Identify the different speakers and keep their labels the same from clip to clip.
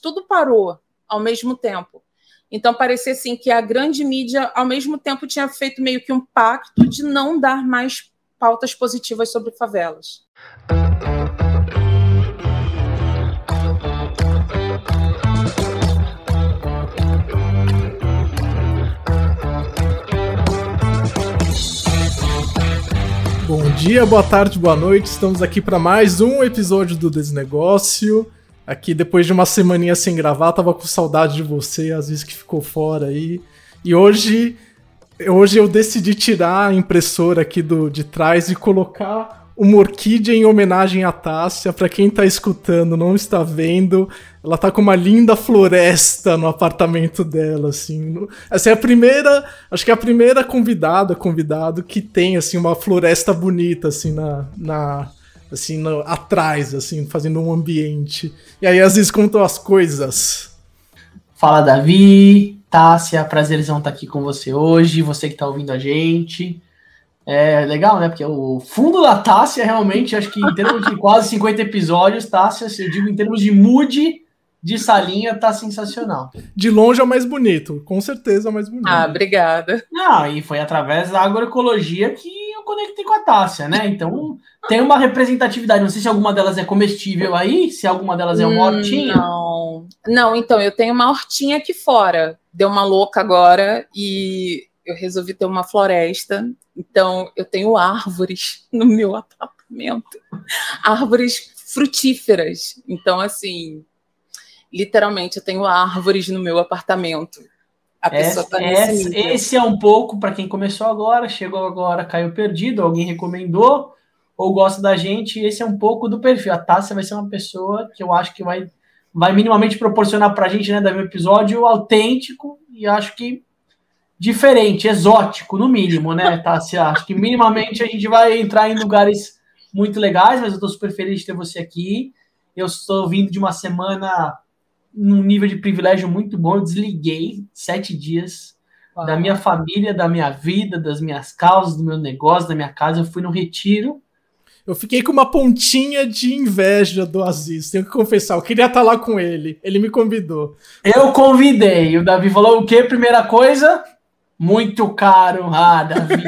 Speaker 1: tudo parou ao mesmo tempo. Então parecia assim que a grande mídia, ao mesmo tempo, tinha feito meio que um pacto de não dar mais pautas positivas sobre favelas.
Speaker 2: Bom dia, boa tarde, boa noite. Estamos aqui para mais um episódio do Desnegócio. Aqui depois de uma semaninha sem gravar, tava com saudade de você, às vezes que ficou fora aí. E hoje, hoje eu decidi tirar a impressora aqui do de trás e colocar uma orquídea em homenagem à Tássia. Para quem tá escutando, não está vendo, ela tá com uma linda floresta no apartamento dela, assim. Essa é a primeira, acho que é a primeira convidada, convidado que tem assim uma floresta bonita assim na, na assim, no, atrás, assim, fazendo um ambiente. E aí, às vezes, contam as coisas.
Speaker 3: Fala, Davi, Tássia, prazerzão estar aqui com você hoje, você que está ouvindo a gente. É legal, né? Porque o fundo da Tássia, realmente, acho que em termos de quase 50 episódios, Tássia, eu digo em termos de mood de salinha, tá sensacional.
Speaker 2: De longe é o mais bonito, com certeza é o mais bonito.
Speaker 1: Ah, obrigada.
Speaker 3: Não, e foi através da agroecologia que conectei com a Tássia, né? Então, tem uma representatividade. Não sei se alguma delas é comestível aí, se alguma delas é uma hum, hortinha.
Speaker 1: Não, não. Então eu tenho uma hortinha aqui fora. Deu uma louca agora e eu resolvi ter uma floresta. Então eu tenho árvores no meu apartamento, árvores frutíferas. Então assim, literalmente eu tenho árvores no meu apartamento.
Speaker 3: A pessoa esse, tá nesse esse, esse é um pouco para quem começou agora, chegou agora, caiu perdido, alguém recomendou ou gosta da gente, esse é um pouco do perfil. A Tássia vai ser uma pessoa que eu acho que vai, vai minimamente proporcionar para a gente, né, um episódio autêntico e acho que diferente, exótico, no mínimo, né, Tássia? Acho que minimamente a gente vai entrar em lugares muito legais, mas eu estou super feliz de ter você aqui. Eu estou vindo de uma semana num nível de privilégio muito bom. Eu desliguei sete dias Uau. da minha família, da minha vida, das minhas causas, do meu negócio, da minha casa. Eu fui no retiro
Speaker 2: eu fiquei com uma pontinha de inveja do Aziz, tenho que confessar. Eu queria estar lá com ele. Ele me convidou.
Speaker 3: Eu convidei. O Davi falou o quê? Primeira coisa? Muito caro. Ah, Davi.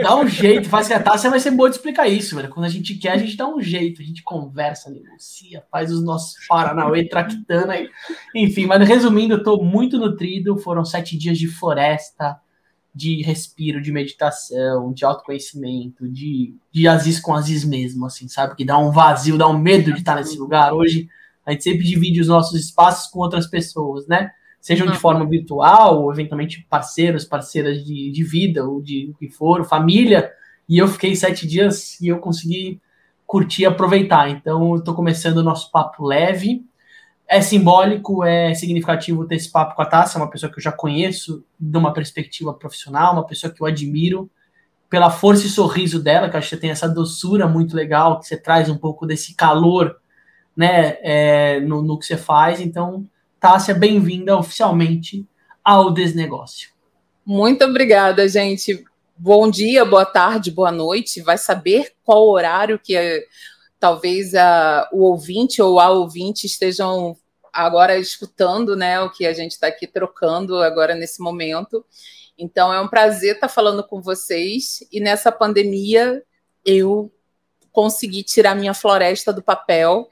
Speaker 3: dá um jeito, faz que a taça vai ser boa de explicar isso, velho. Quando a gente quer, a gente dá um jeito, a gente conversa, negocia, faz os nossos Paranauê aí. Enfim, mas resumindo, eu tô muito nutrido. Foram sete dias de floresta de respiro, de meditação, de autoconhecimento, de, de Aziz com Aziz mesmo, assim, sabe? Que dá um vazio, dá um medo de estar nesse lugar. Hoje a gente sempre divide os nossos espaços com outras pessoas, né? Sejam de uhum. forma virtual, ou eventualmente parceiros, parceiras de, de vida, ou de o que for, família. E eu fiquei sete dias e eu consegui curtir e aproveitar. Então, eu tô começando o nosso papo leve é simbólico, é significativo ter esse papo com a Tássia, uma pessoa que eu já conheço de uma perspectiva profissional, uma pessoa que eu admiro pela força e sorriso dela, que eu acho que você tem essa doçura muito legal, que você traz um pouco desse calor né, é, no, no que você faz. Então, Tássia, bem-vinda oficialmente ao Desnegócio.
Speaker 1: Muito obrigada, gente. Bom dia, boa tarde, boa noite. Vai saber qual horário que é talvez a, o ouvinte ou a ouvinte estejam agora escutando né, o que a gente está aqui trocando agora nesse momento. Então é um prazer estar tá falando com vocês. E nessa pandemia eu consegui tirar minha floresta do papel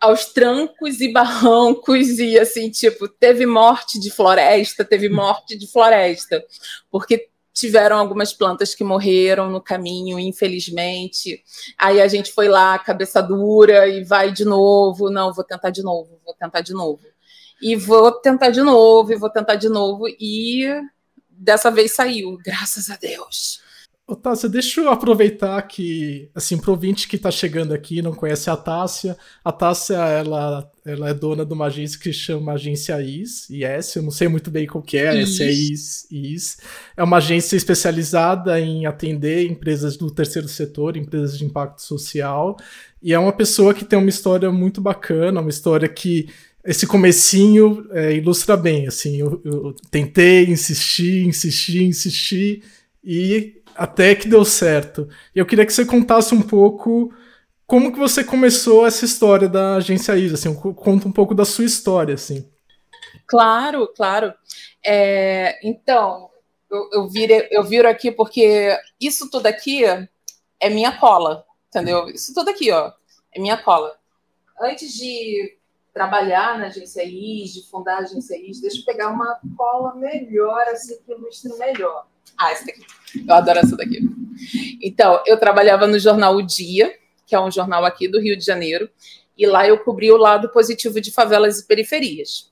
Speaker 1: aos trancos e barrancos e assim, tipo, teve morte de floresta, teve morte de floresta, porque tiveram algumas plantas que morreram no caminho, infelizmente. Aí a gente foi lá, cabeça dura, e vai de novo. Não, vou tentar de novo, vou tentar de novo. E vou tentar de novo, e vou tentar de novo. E dessa vez saiu, graças a Deus.
Speaker 2: Ô, Tássia, deixa eu aproveitar que, assim, pro ouvinte que tá chegando aqui não conhece a Tássia, a Tássia, ela, ela é dona de uma agência que chama Agência IS, IS, eu não sei muito bem qual que é, essa é IS, IS. É uma agência especializada em atender empresas do terceiro setor, empresas de impacto social, e é uma pessoa que tem uma história muito bacana, uma história que esse comecinho é, ilustra bem, assim, eu, eu tentei, insisti, insisti, insisti, e até que deu certo. E eu queria que você contasse um pouco como que você começou essa história da agência ISA? Assim, conta um pouco da sua história, assim.
Speaker 1: Claro, claro. É, então, eu, eu, eu viro aqui porque isso tudo aqui é minha cola, entendeu? Isso tudo aqui, ó, é minha cola. Antes de trabalhar na agência IS, de fundar a agência IS, deixa eu pegar uma cola melhor, assim, que ilustre melhor. Ah, essa daqui. Eu adoro essa daqui. Então, eu trabalhava no jornal O Dia, que é um jornal aqui do Rio de Janeiro, e lá eu cobri o lado positivo de favelas e periferias.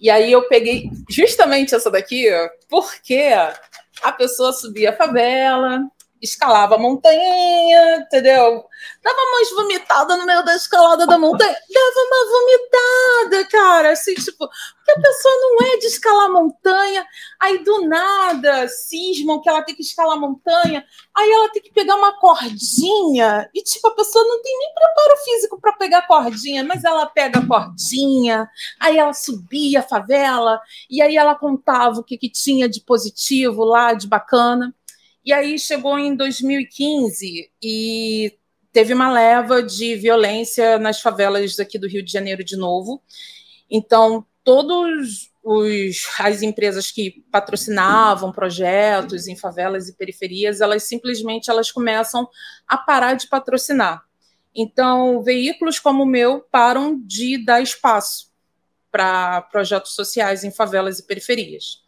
Speaker 1: E aí eu peguei justamente essa daqui, porque a pessoa subia a favela, escalava a montanha, entendeu? Dava umas vomitadas no meio da escalada da montanha. Dava uma vomitada, cara. Assim, tipo, porque a pessoa não é de escalar montanha. Aí, do nada, cismam que ela tem que escalar montanha. Aí ela tem que pegar uma cordinha. E, tipo, a pessoa não tem nem preparo físico para pegar a cordinha, mas ela pega a cordinha. Aí ela subia a favela. E aí ela contava o que, que tinha de positivo lá, de bacana. E aí chegou em 2015 e teve uma leva de violência nas favelas aqui do Rio de Janeiro de novo. Então, todos os, as empresas que patrocinavam projetos em favelas e periferias, elas simplesmente elas começam a parar de patrocinar. Então, veículos como o meu param de dar espaço para projetos sociais em favelas e periferias.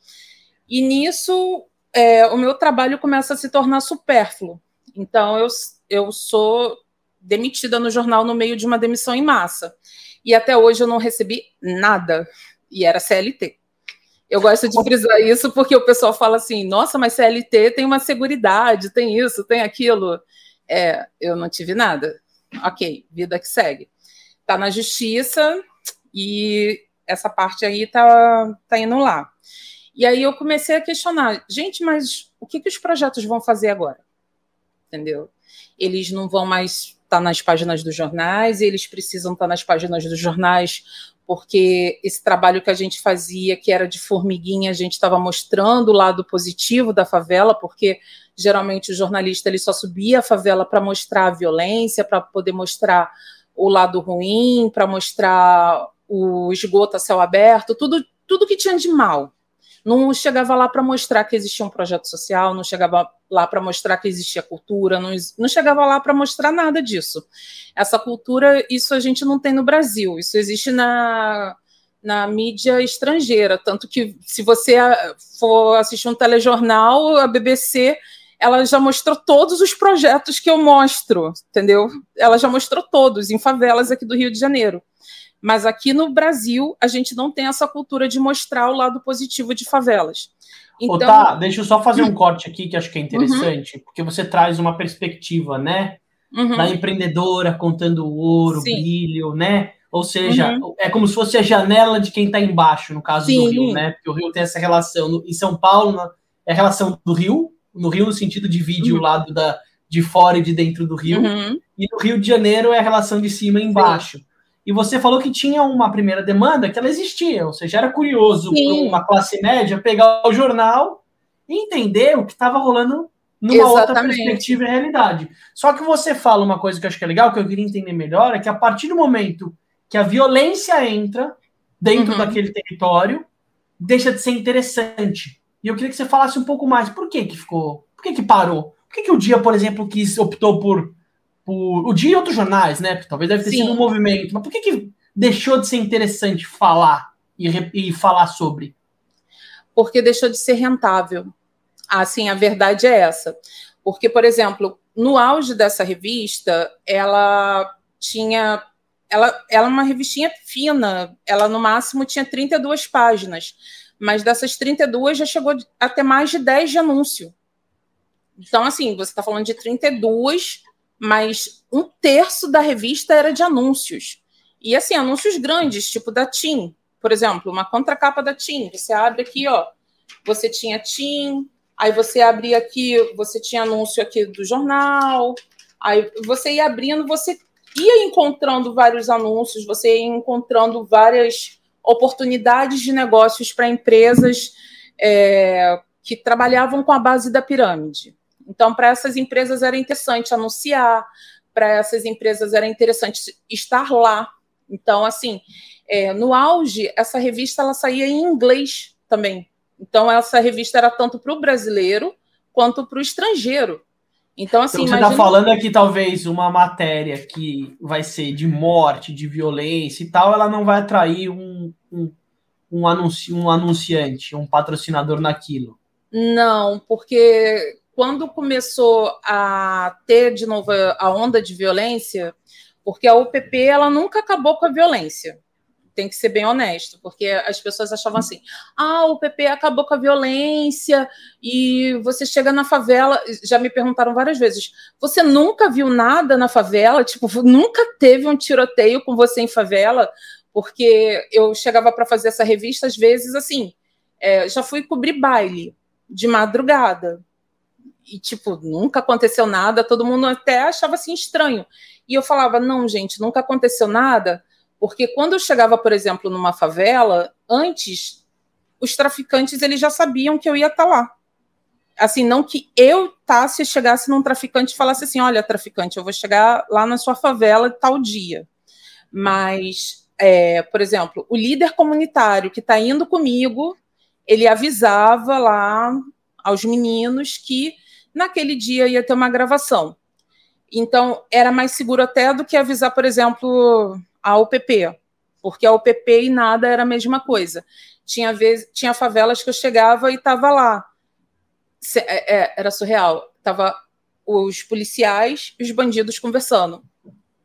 Speaker 1: E nisso é, o meu trabalho começa a se tornar supérfluo. Então, eu, eu sou demitida no jornal no meio de uma demissão em massa. E até hoje eu não recebi nada. E era CLT. Eu gosto de frisar isso porque o pessoal fala assim: nossa, mas CLT tem uma seguridade, tem isso, tem aquilo. É, eu não tive nada. Ok, vida que segue. Tá na justiça e essa parte aí tá, tá indo lá. E aí eu comecei a questionar, gente, mas o que, que os projetos vão fazer agora? Entendeu? Eles não vão mais estar tá nas páginas dos jornais, eles precisam estar tá nas páginas dos jornais porque esse trabalho que a gente fazia, que era de formiguinha, a gente estava mostrando o lado positivo da favela, porque geralmente o jornalista ele só subia a favela para mostrar a violência, para poder mostrar o lado ruim, para mostrar o esgoto a céu aberto, tudo, tudo que tinha de mal não chegava lá para mostrar que existia um projeto social, não chegava lá para mostrar que existia cultura, não, não chegava lá para mostrar nada disso. Essa cultura, isso a gente não tem no Brasil, isso existe na, na mídia estrangeira, tanto que se você for assistir um telejornal, a BBC ela já mostrou todos os projetos que eu mostro, entendeu? Ela já mostrou todos em favelas aqui do Rio de Janeiro. Mas aqui no Brasil, a gente não tem essa cultura de mostrar o lado positivo de favelas.
Speaker 3: Então... tá, deixa eu só fazer um corte aqui que acho que é interessante, uhum. porque você traz uma perspectiva, né? Uhum. Da empreendedora contando o ouro, Sim. brilho, né? Ou seja, uhum. é como se fosse a janela de quem está embaixo, no caso Sim. do Rio, né? Porque o Rio tem essa relação. Em São Paulo, é a relação do Rio, no Rio no sentido de vídeo uhum. o lado da, de fora e de dentro do Rio. Uhum. E no Rio de Janeiro é a relação de cima e embaixo. Sim. E você falou que tinha uma primeira demanda que ela existia, ou seja, era curioso para uma classe média pegar o jornal e entender o que estava rolando numa Exatamente. outra perspectiva e realidade. Só que você fala uma coisa que eu acho que é legal, que eu queria entender melhor, é que a partir do momento que a violência entra dentro uhum. daquele território, deixa de ser interessante. E eu queria que você falasse um pouco mais. Por que que ficou? Por que que parou? Por que que o dia, por exemplo, quis optou por por o dia e outros jornais, né? Porque talvez deve ter Sim. sido um movimento. Mas por que, que deixou de ser interessante falar e, e falar sobre?
Speaker 1: Porque deixou de ser rentável. Assim, a verdade é essa. Porque, por exemplo, no auge dessa revista, ela tinha. Ela, ela é uma revistinha fina, ela no máximo tinha 32 páginas, mas dessas 32 já chegou a ter mais de 10 de anúncio. Então, assim, você está falando de 32 mas um terço da revista era de anúncios. E assim, anúncios grandes, tipo da TIM, por exemplo, uma contracapa da TIM. Você abre aqui, ó, você tinha TIM, aí você abria aqui, você tinha anúncio aqui do jornal, aí você ia abrindo, você ia encontrando vários anúncios, você ia encontrando várias oportunidades de negócios para empresas é, que trabalhavam com a base da pirâmide. Então, para essas empresas era interessante anunciar, para essas empresas era interessante estar lá. Então, assim, é, no auge, essa revista ela saía em inglês também. Então, essa revista era tanto para o brasileiro quanto para o estrangeiro. Então, assim.
Speaker 3: Então, você está falando aqui, talvez, uma matéria que vai ser de morte, de violência e tal, ela não vai atrair um, um, um, anunci, um anunciante, um patrocinador naquilo.
Speaker 1: Não, porque quando começou a ter de novo a onda de violência, porque a UPP ela nunca acabou com a violência tem que ser bem honesto, porque as pessoas achavam assim: ah, o PP acabou com a violência e você chega na favela. Já me perguntaram várias vezes: você nunca viu nada na favela? Tipo, nunca teve um tiroteio com você em favela? Porque eu chegava para fazer essa revista, às vezes, assim, é, já fui cobrir baile de madrugada. E, tipo, nunca aconteceu nada, todo mundo até achava assim estranho. E eu falava: não, gente, nunca aconteceu nada porque quando eu chegava, por exemplo, numa favela, antes os traficantes eles já sabiam que eu ia estar tá lá. Assim, não que eu, Tássia, chegasse num traficante e falasse assim: olha, traficante, eu vou chegar lá na sua favela tal dia. Mas, é, por exemplo, o líder comunitário que está indo comigo, ele avisava lá aos meninos que naquele dia ia ter uma gravação. Então, era mais seguro até do que avisar, por exemplo, a UPP, porque a UPP e nada era a mesma coisa. Tinha, vez, tinha favelas que eu chegava e estava lá. É, é, era surreal. Tava os policiais e os bandidos conversando.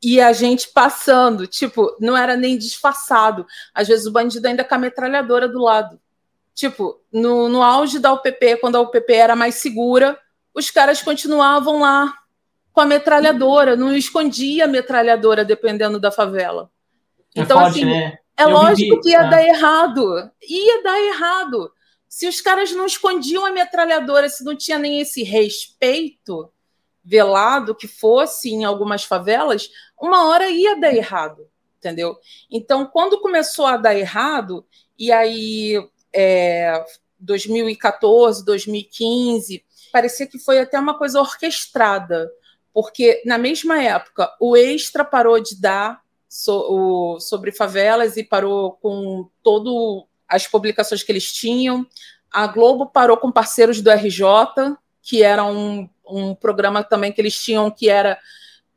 Speaker 1: E a gente passando, tipo, não era nem disfarçado. Às vezes o bandido ainda com a metralhadora do lado. Tipo, no, no auge da UPP, quando a UPP era mais segura, os caras continuavam lá com a metralhadora, não escondia a metralhadora dependendo da favela. É então, forte, assim, né? é Eu lógico que ia tá. dar errado. Ia dar errado. Se os caras não escondiam a metralhadora, se não tinha nem esse respeito velado que fosse em algumas favelas, uma hora ia dar errado, entendeu? Então, quando começou a dar errado, e aí é, 2014, 2015, parecia que foi até uma coisa orquestrada porque na mesma época o Extra parou de dar so, o, sobre favelas e parou com todo as publicações que eles tinham. A Globo parou com parceiros do RJ, que era um, um programa também que eles tinham que era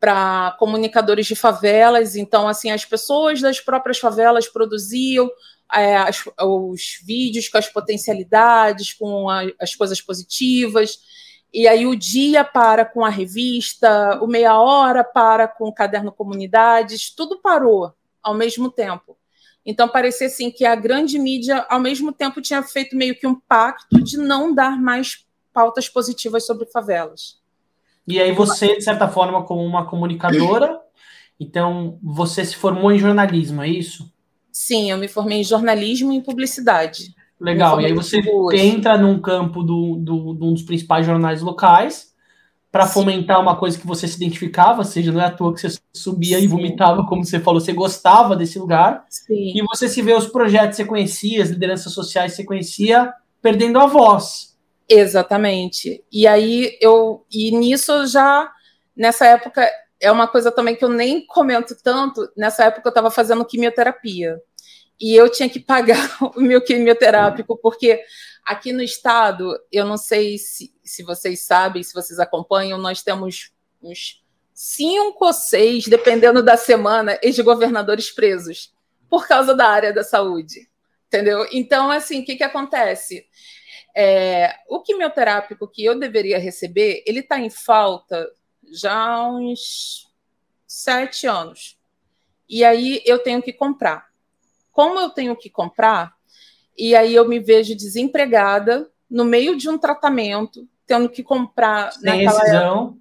Speaker 1: para comunicadores de favelas. Então, assim, as pessoas das próprias favelas produziam é, as, os vídeos com as potencialidades, com a, as coisas positivas. E aí o dia para com a revista, o meia hora para com o caderno comunidades, tudo parou ao mesmo tempo. Então parecia assim que a grande mídia ao mesmo tempo tinha feito meio que um pacto de não dar mais pautas positivas sobre favelas.
Speaker 3: E aí você, de certa forma, como uma comunicadora, então você se formou em jornalismo, é isso?
Speaker 1: Sim, eu me formei em jornalismo e publicidade.
Speaker 3: Legal. E aí você entra num campo do, do, de um dos principais jornais locais para fomentar uma coisa que você se identificava, seja, não é à toa que você subia Sim. e vomitava, como você falou, você gostava desse lugar.
Speaker 1: Sim.
Speaker 3: E você se vê os projetos que você conhecia, as lideranças sociais que você conhecia, perdendo a voz.
Speaker 1: Exatamente. E aí eu e nisso eu já nessa época é uma coisa também que eu nem comento tanto. Nessa época eu estava fazendo quimioterapia e eu tinha que pagar o meu quimioterápico, porque aqui no estado, eu não sei se, se vocês sabem, se vocês acompanham, nós temos uns cinco ou seis, dependendo da semana, ex-governadores presos por causa da área da saúde. Entendeu? Então, assim, o que, que acontece? É, o quimioterápico que eu deveria receber, ele está em falta já há uns sete anos. E aí eu tenho que comprar como eu tenho que comprar, e aí eu me vejo desempregada no meio de um tratamento, tendo que comprar.
Speaker 3: Sem rescisão.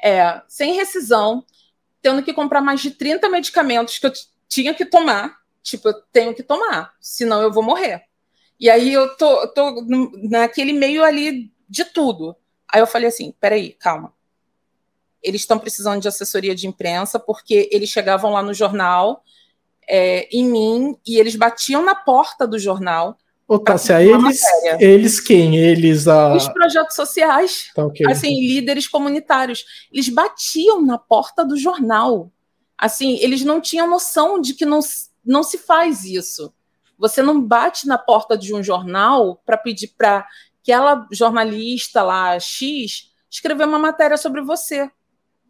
Speaker 1: É, sem rescisão, tendo que comprar mais de 30 medicamentos que eu tinha que tomar. Tipo, eu tenho que tomar, senão eu vou morrer. E aí eu tô, tô naquele meio ali de tudo. Aí eu falei assim: peraí, calma. Eles estão precisando de assessoria de imprensa, porque eles chegavam lá no jornal é, em mim e eles batiam na porta do jornal
Speaker 2: Ô, Tássia, eles, eles quem? Eles a...
Speaker 1: Os projetos sociais, tá, okay. assim, líderes comunitários. Eles batiam na porta do jornal. Assim, eles não tinham noção de que não, não se faz isso. Você não bate na porta de um jornal para pedir para aquela jornalista lá, X, escrever uma matéria sobre você.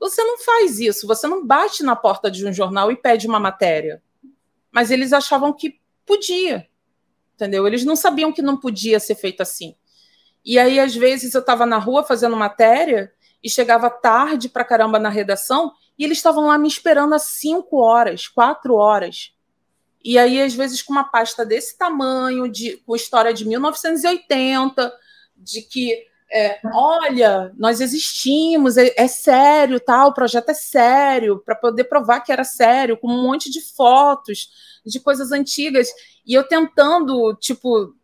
Speaker 1: Você não faz isso, você não bate na porta de um jornal e pede uma matéria. Mas eles achavam que podia entendeu? Eles não sabiam que não podia ser feito assim. E aí, às vezes, eu estava na rua fazendo matéria e chegava tarde para caramba na redação e eles estavam lá me esperando há cinco horas, quatro horas. E aí, às vezes, com uma pasta desse tamanho, de, com história de 1980, de que, é, olha, nós existimos, é, é sério, tá? o projeto é sério, para poder provar que era sério, com um monte de fotos de coisas antigas. E eu tentando, tipo,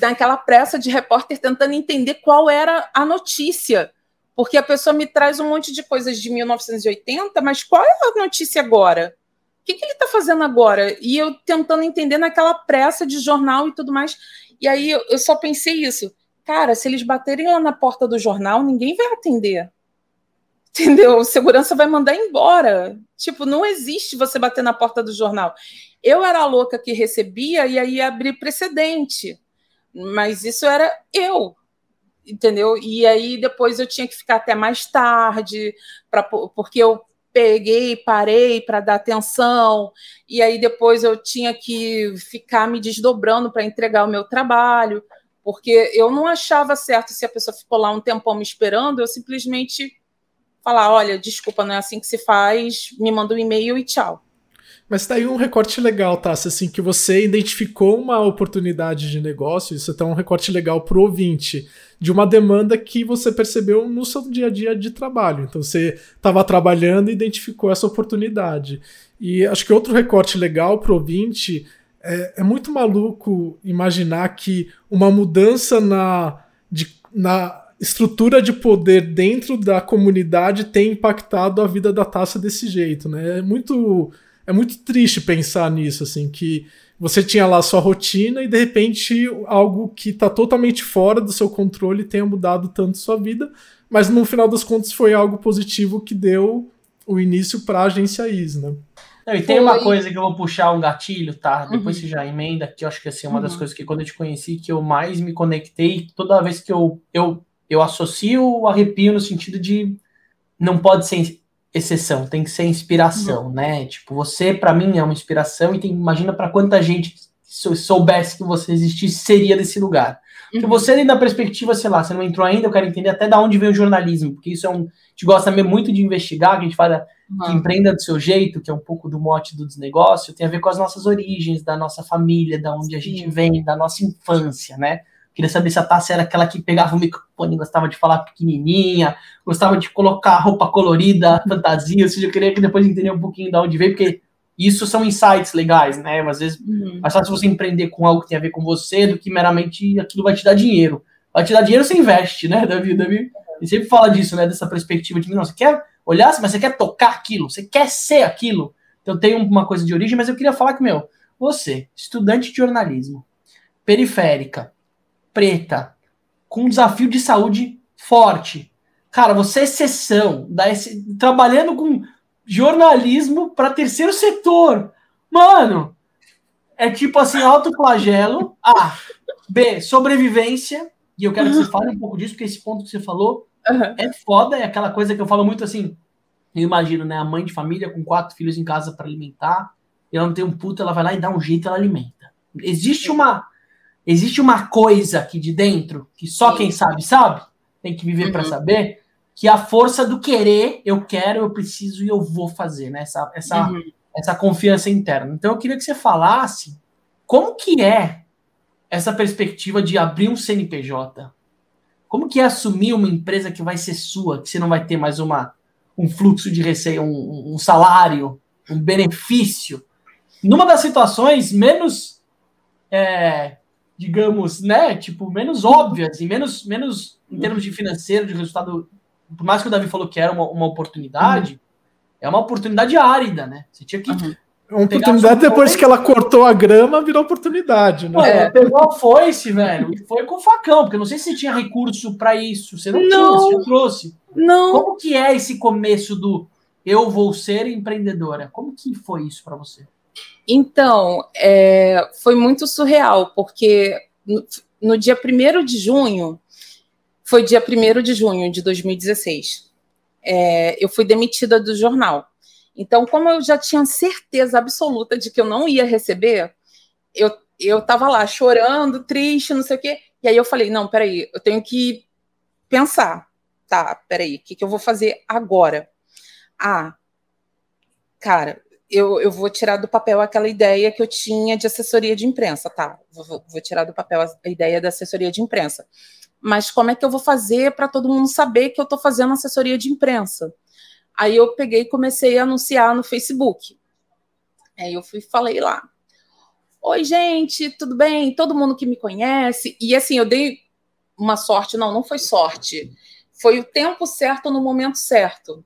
Speaker 1: naquela pressa de repórter, tentando entender qual era a notícia. Porque a pessoa me traz um monte de coisas de 1980, mas qual é a notícia agora? O que, que ele está fazendo agora? E eu tentando entender naquela pressa de jornal e tudo mais. E aí eu só pensei isso. Cara, se eles baterem lá na porta do jornal, ninguém vai atender. Entendeu? O segurança vai mandar embora. Tipo, não existe você bater na porta do jornal. Eu era a louca que recebia e aí abri precedente. Mas isso era eu, entendeu? E aí depois eu tinha que ficar até mais tarde, pra, porque eu peguei, parei para dar atenção, e aí depois eu tinha que ficar me desdobrando para entregar o meu trabalho, porque eu não achava certo se a pessoa ficou lá um tempão me esperando, eu simplesmente falar, olha, desculpa, não é assim que se faz, me manda um e-mail e tchau.
Speaker 2: Mas tá aí um recorte legal, tá? Assim, que você identificou uma oportunidade de negócio, isso tá um recorte legal pro ouvinte, de uma demanda que você percebeu no seu dia a dia de trabalho. Então você estava trabalhando e identificou essa oportunidade. E acho que outro recorte legal pro ouvinte é, é muito maluco imaginar que uma mudança na, de, na estrutura de poder dentro da comunidade tem impactado a vida da taça desse jeito, né? É muito é muito triste pensar nisso, assim, que você tinha lá sua rotina e de repente algo que está totalmente fora do seu controle tenha mudado tanto sua vida, mas no final das contas foi algo positivo que deu o início para a agência IS, né?
Speaker 3: Não, e tem uma coisa que eu vou puxar um gatilho, tá? Depois uhum. você já emenda, que eu acho que assim, uma uhum. das coisas que quando eu te conheci, que eu mais me conectei, toda vez que eu, eu, eu associo o arrepio no sentido de não pode ser exceção, tem que ser inspiração, uhum. né? Tipo, você para mim é uma inspiração e tem, imagina para quanta gente se soubesse que você existisse seria desse lugar. Uhum. Porque você ali na perspectiva, sei lá, você não entrou ainda, eu quero entender até da onde vem o jornalismo, porque isso é um, a gente gosta muito de investigar, que a gente fala uhum. que empreenda do seu jeito, que é um pouco do mote do desnegócio, tem a ver com as nossas origens, da nossa família, da onde a gente vem, da nossa infância, né? Queria saber se a Tassi era aquela que pegava o microfone, gostava de falar pequenininha, gostava de colocar roupa colorida, fantasia, ou seja, eu queria que depois entender um pouquinho de onde veio, porque isso são insights legais, né? Às vezes, uhum. mais fácil você empreender com algo que tem a ver com você do que meramente aquilo vai te dar dinheiro. Vai te dar dinheiro, você investe, né, Davi? Davi e sempre fala disso, né? Dessa perspectiva de, não, você quer olhar, mas você quer tocar aquilo, você quer ser aquilo. Então tem uma coisa de origem, mas eu queria falar que, meu, você, estudante de jornalismo, periférica, preta, com um desafio de saúde forte. Cara, você é exceção, da, trabalhando com jornalismo para terceiro setor. Mano, é tipo assim, autoflagelo. A. B, sobrevivência. E eu quero que você fale um pouco disso, porque esse ponto que você falou uhum. é foda. É aquela coisa que eu falo muito assim. Eu imagino, né? A mãe de família com quatro filhos em casa para alimentar. E ela não tem um puto, ela vai lá e dá um jeito, ela alimenta. Existe uma Existe uma coisa aqui de dentro que só Sim. quem sabe sabe, tem que viver uhum. para saber, que a força do querer, eu quero, eu preciso e eu vou fazer, né? Essa, essa, uhum. essa confiança interna. Então eu queria que você falasse como que é essa perspectiva de abrir um CNPJ. Como que é assumir uma empresa que vai ser sua, que você não vai ter mais uma, um fluxo de receita, um, um salário, um benefício? Numa das situações menos é, digamos, né, tipo, menos óbvias e menos, menos em termos de financeiro, de resultado, por mais que o Davi falou que era uma, uma oportunidade, uhum. é uma oportunidade árida, né? Você tinha que uhum.
Speaker 2: É uma oportunidade depois que ela cortou a grama, virou oportunidade, né?
Speaker 3: é. pegou a foice, velho, e foi com o facão, porque eu não sei se você tinha recurso para isso. Você não, não, tinha, você trouxe.
Speaker 1: Não.
Speaker 3: Como que é esse começo do eu vou ser empreendedora? Como que foi isso para você?
Speaker 1: Então, é, foi muito surreal, porque no, no dia 1 de junho, foi dia 1 de junho de 2016, é, eu fui demitida do jornal. Então, como eu já tinha certeza absoluta de que eu não ia receber, eu eu estava lá chorando, triste, não sei o quê. E aí eu falei, não, peraí, eu tenho que pensar. Tá, peraí, o que, que eu vou fazer agora? Ah, cara, eu, eu vou tirar do papel aquela ideia que eu tinha de assessoria de imprensa, tá? Vou, vou tirar do papel a ideia da assessoria de imprensa. Mas como é que eu vou fazer para todo mundo saber que eu estou fazendo assessoria de imprensa? Aí eu peguei e comecei a anunciar no Facebook. Aí eu fui falei lá. Oi, gente, tudo bem? Todo mundo que me conhece. E assim, eu dei uma sorte, não, não foi sorte. Foi o tempo certo no momento certo.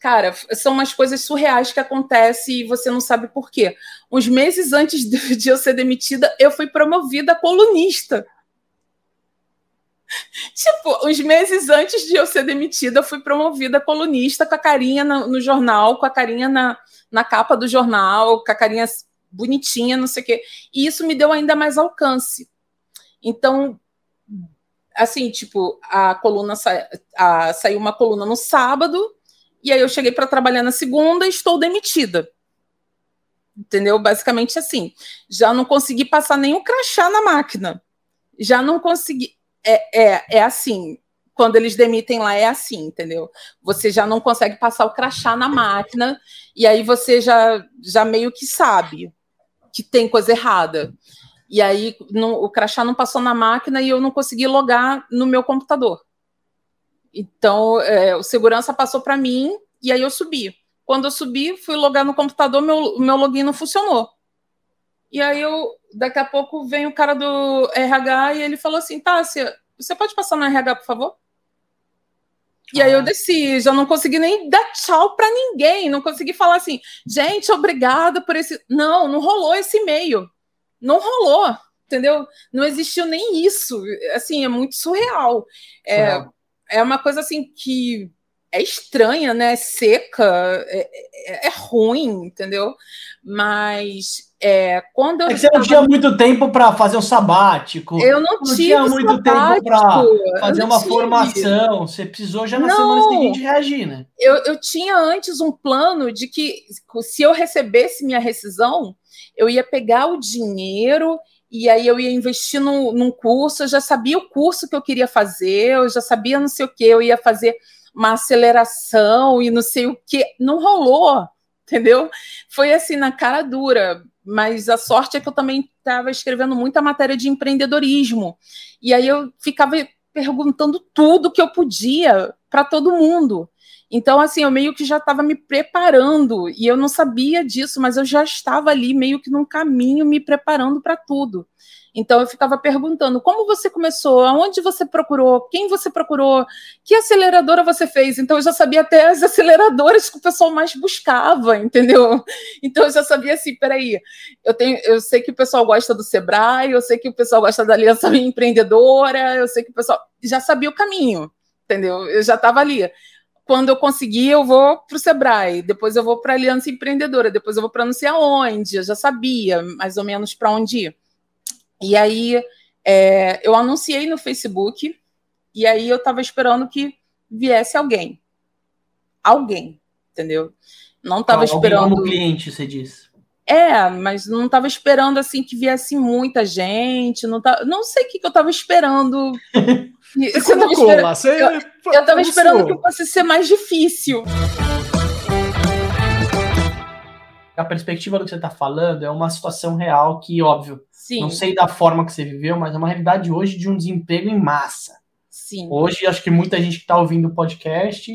Speaker 1: Cara, são umas coisas surreais que acontecem e você não sabe por quê. Uns meses antes de eu ser demitida, eu fui promovida a colunista. Tipo, uns meses antes de eu ser demitida, eu fui promovida colunista com a carinha no, jornal, com a carinha na, na capa do jornal, com a carinha bonitinha, não sei o quê. E isso me deu ainda mais alcance. Então, assim, tipo, a coluna sa a, saiu uma coluna no sábado, e aí eu cheguei para trabalhar na segunda e estou demitida. Entendeu? Basicamente assim. Já não consegui passar nenhum crachá na máquina. Já não consegui é, é, é assim. Quando eles demitem lá, é assim, entendeu? Você já não consegue passar o crachá na máquina, e aí você já, já meio que sabe que tem coisa errada. E aí o crachá não passou na máquina e eu não consegui logar no meu computador. Então, é, o segurança passou para mim e aí eu subi. Quando eu subi, fui logar no computador, meu, meu login não funcionou. E aí eu, daqui a pouco vem o cara do RH e ele falou assim: Tássia, você pode passar no RH, por favor? E ah. aí eu ah. desci, já não consegui nem dar tchau para ninguém, não consegui falar assim, gente, obrigada por esse. Não, não rolou esse e-mail. Não rolou, entendeu? Não existiu nem isso. Assim, é muito surreal. É, é uma coisa assim que é estranha, né? É seca, é, é, é ruim, entendeu? Mas é, quando eu.
Speaker 3: É que você não tinha muito tempo para fazer um sabático.
Speaker 1: Eu não, não tinha muito
Speaker 3: tempo para fazer uma tive. formação. Você precisou já na não, semana seguinte reagir, né?
Speaker 1: Eu, eu tinha antes um plano de que se eu recebesse minha rescisão, eu ia pegar o dinheiro e aí eu ia investir num, num curso. Eu já sabia o curso que eu queria fazer, eu já sabia não sei o que, eu ia fazer uma aceleração e não sei o que. Não rolou, entendeu? Foi assim, na cara dura. Mas a sorte é que eu também estava escrevendo muita matéria de empreendedorismo. E aí eu ficava perguntando tudo que eu podia para todo mundo. Então, assim, eu meio que já estava me preparando, e eu não sabia disso, mas eu já estava ali meio que num caminho me preparando para tudo. Então eu ficava perguntando como você começou, aonde você procurou, quem você procurou, que aceleradora você fez. Então eu já sabia até as aceleradoras que o pessoal mais buscava, entendeu? Então eu já sabia assim, peraí, eu tenho, eu sei que o pessoal gosta do Sebrae, eu sei que o pessoal gosta da Aliança Empreendedora, eu sei que o pessoal já sabia o caminho, entendeu? Eu já estava ali. Quando eu conseguir, eu vou para o Sebrae, depois eu vou para a Aliança Empreendedora, depois eu vou para não sei aonde, eu já sabia mais ou menos para onde ir. E aí é, eu anunciei no Facebook, e aí eu estava esperando que viesse alguém. Alguém, entendeu? Não estava esperando.
Speaker 3: Como cliente, você disse.
Speaker 1: É, mas não estava esperando assim que viesse muita gente, não, tá, não sei o que, que eu estava esperando.
Speaker 2: você eu estava esperando, lá, você
Speaker 1: eu, eu tava esperando que fosse ser mais difícil.
Speaker 3: A perspectiva do que você está falando é uma situação real que, óbvio, Sim. Não sei da forma que você viveu, mas é uma realidade hoje de um desemprego em massa.
Speaker 1: Sim.
Speaker 3: Hoje, acho que muita gente que está ouvindo o podcast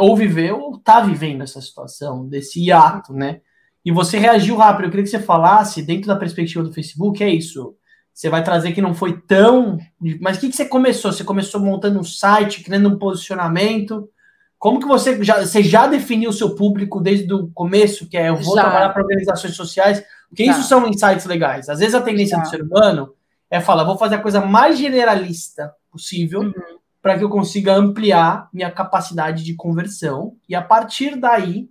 Speaker 3: ou viveu ou está vivendo essa situação, desse hiato, né? E você reagiu rápido. Eu queria que você falasse, dentro da perspectiva do Facebook, é isso. Você vai trazer que não foi tão. Mas o que, que você começou? Você começou montando um site, criando um posicionamento? como que você já, você já definiu o seu público desde o começo, que é eu vou já. trabalhar para organizações sociais? Porque já. isso são insights legais. Às vezes a tendência já. do ser humano é falar, vou fazer a coisa mais generalista possível uhum. para que eu consiga ampliar minha capacidade de conversão e a partir daí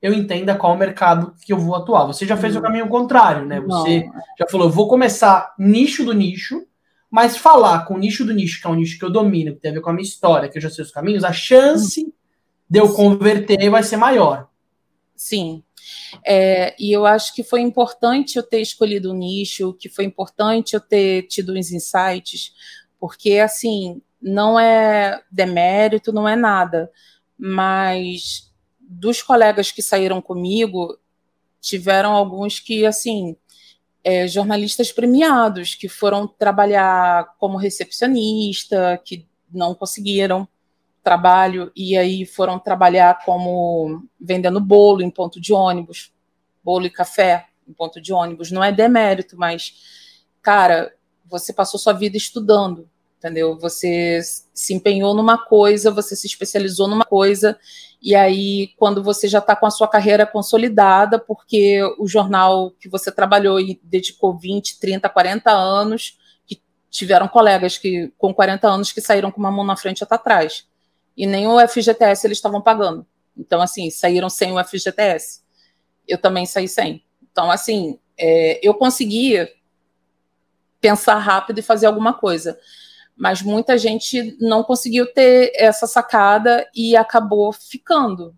Speaker 3: eu entenda qual o mercado que eu vou atuar. Você já fez uhum. o caminho contrário, né? Você Não. já falou, vou começar nicho do nicho, mas falar com o nicho do nicho, que é um nicho que eu domino, que tem a ver com a minha história, que eu já sei os caminhos, a chance uhum. de eu converter vai ser maior.
Speaker 1: Sim. É, e eu acho que foi importante eu ter escolhido o nicho, que foi importante eu ter tido uns insights, porque assim, não é demérito, não é nada, mas dos colegas que saíram comigo, tiveram alguns que, assim, é, jornalistas premiados, que foram trabalhar como recepcionista, que não conseguiram trabalho e aí foram trabalhar como vendendo bolo em ponto de ônibus, bolo e café em ponto de ônibus. Não é demérito, mas, cara, você passou sua vida estudando, entendeu? Você se empenhou numa coisa, você se especializou numa coisa, e aí, quando você já está com a sua carreira consolidada, porque o jornal que você trabalhou e dedicou 20, 30, 40 anos, tiveram colegas que com 40 anos que saíram com uma mão na frente e outra atrás e nem o FGTS eles estavam pagando. Então, assim, saíram sem o FGTS. Eu também saí sem. Então, assim, é, eu conseguia pensar rápido e fazer alguma coisa. Mas muita gente não conseguiu ter essa sacada e acabou ficando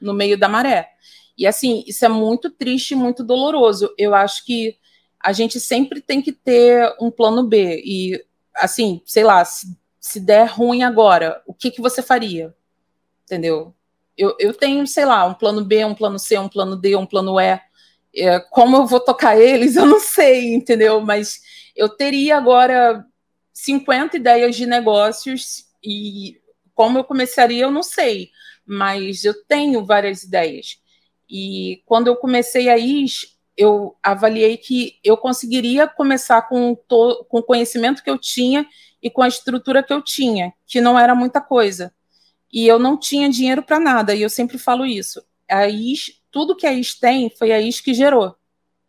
Speaker 1: no meio da maré. E assim, isso é muito triste, muito doloroso. Eu acho que a gente sempre tem que ter um plano B. E, assim, sei lá, se se der ruim agora, o que, que você faria? Entendeu? Eu, eu tenho, sei lá, um plano B, um plano C, um plano D, um plano E. É, como eu vou tocar eles, eu não sei, entendeu? Mas eu teria agora 50 ideias de negócios e como eu começaria, eu não sei, mas eu tenho várias ideias. E quando eu comecei a IS, eu avaliei que eu conseguiria começar com, to, com o conhecimento que eu tinha e com a estrutura que eu tinha, que não era muita coisa. E eu não tinha dinheiro para nada, e eu sempre falo isso. A IS, tudo que a IS tem foi a IS que gerou,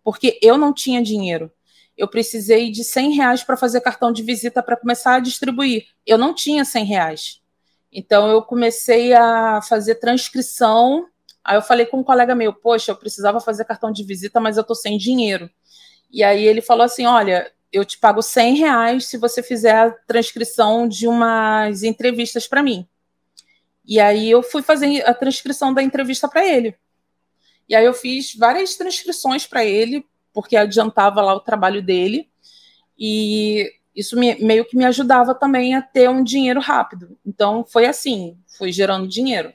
Speaker 1: porque eu não tinha dinheiro. Eu precisei de 100 reais para fazer cartão de visita para começar a distribuir. Eu não tinha 100 reais. Então eu comecei a fazer transcrição. Aí eu falei com um colega meu, poxa, eu precisava fazer cartão de visita, mas eu tô sem dinheiro. E aí ele falou assim: olha, eu te pago 100 reais se você fizer a transcrição de umas entrevistas para mim. E aí eu fui fazer a transcrição da entrevista para ele. E aí eu fiz várias transcrições para ele, porque adiantava lá o trabalho dele. E isso me, meio que me ajudava também a ter um dinheiro rápido. Então foi assim, foi gerando dinheiro.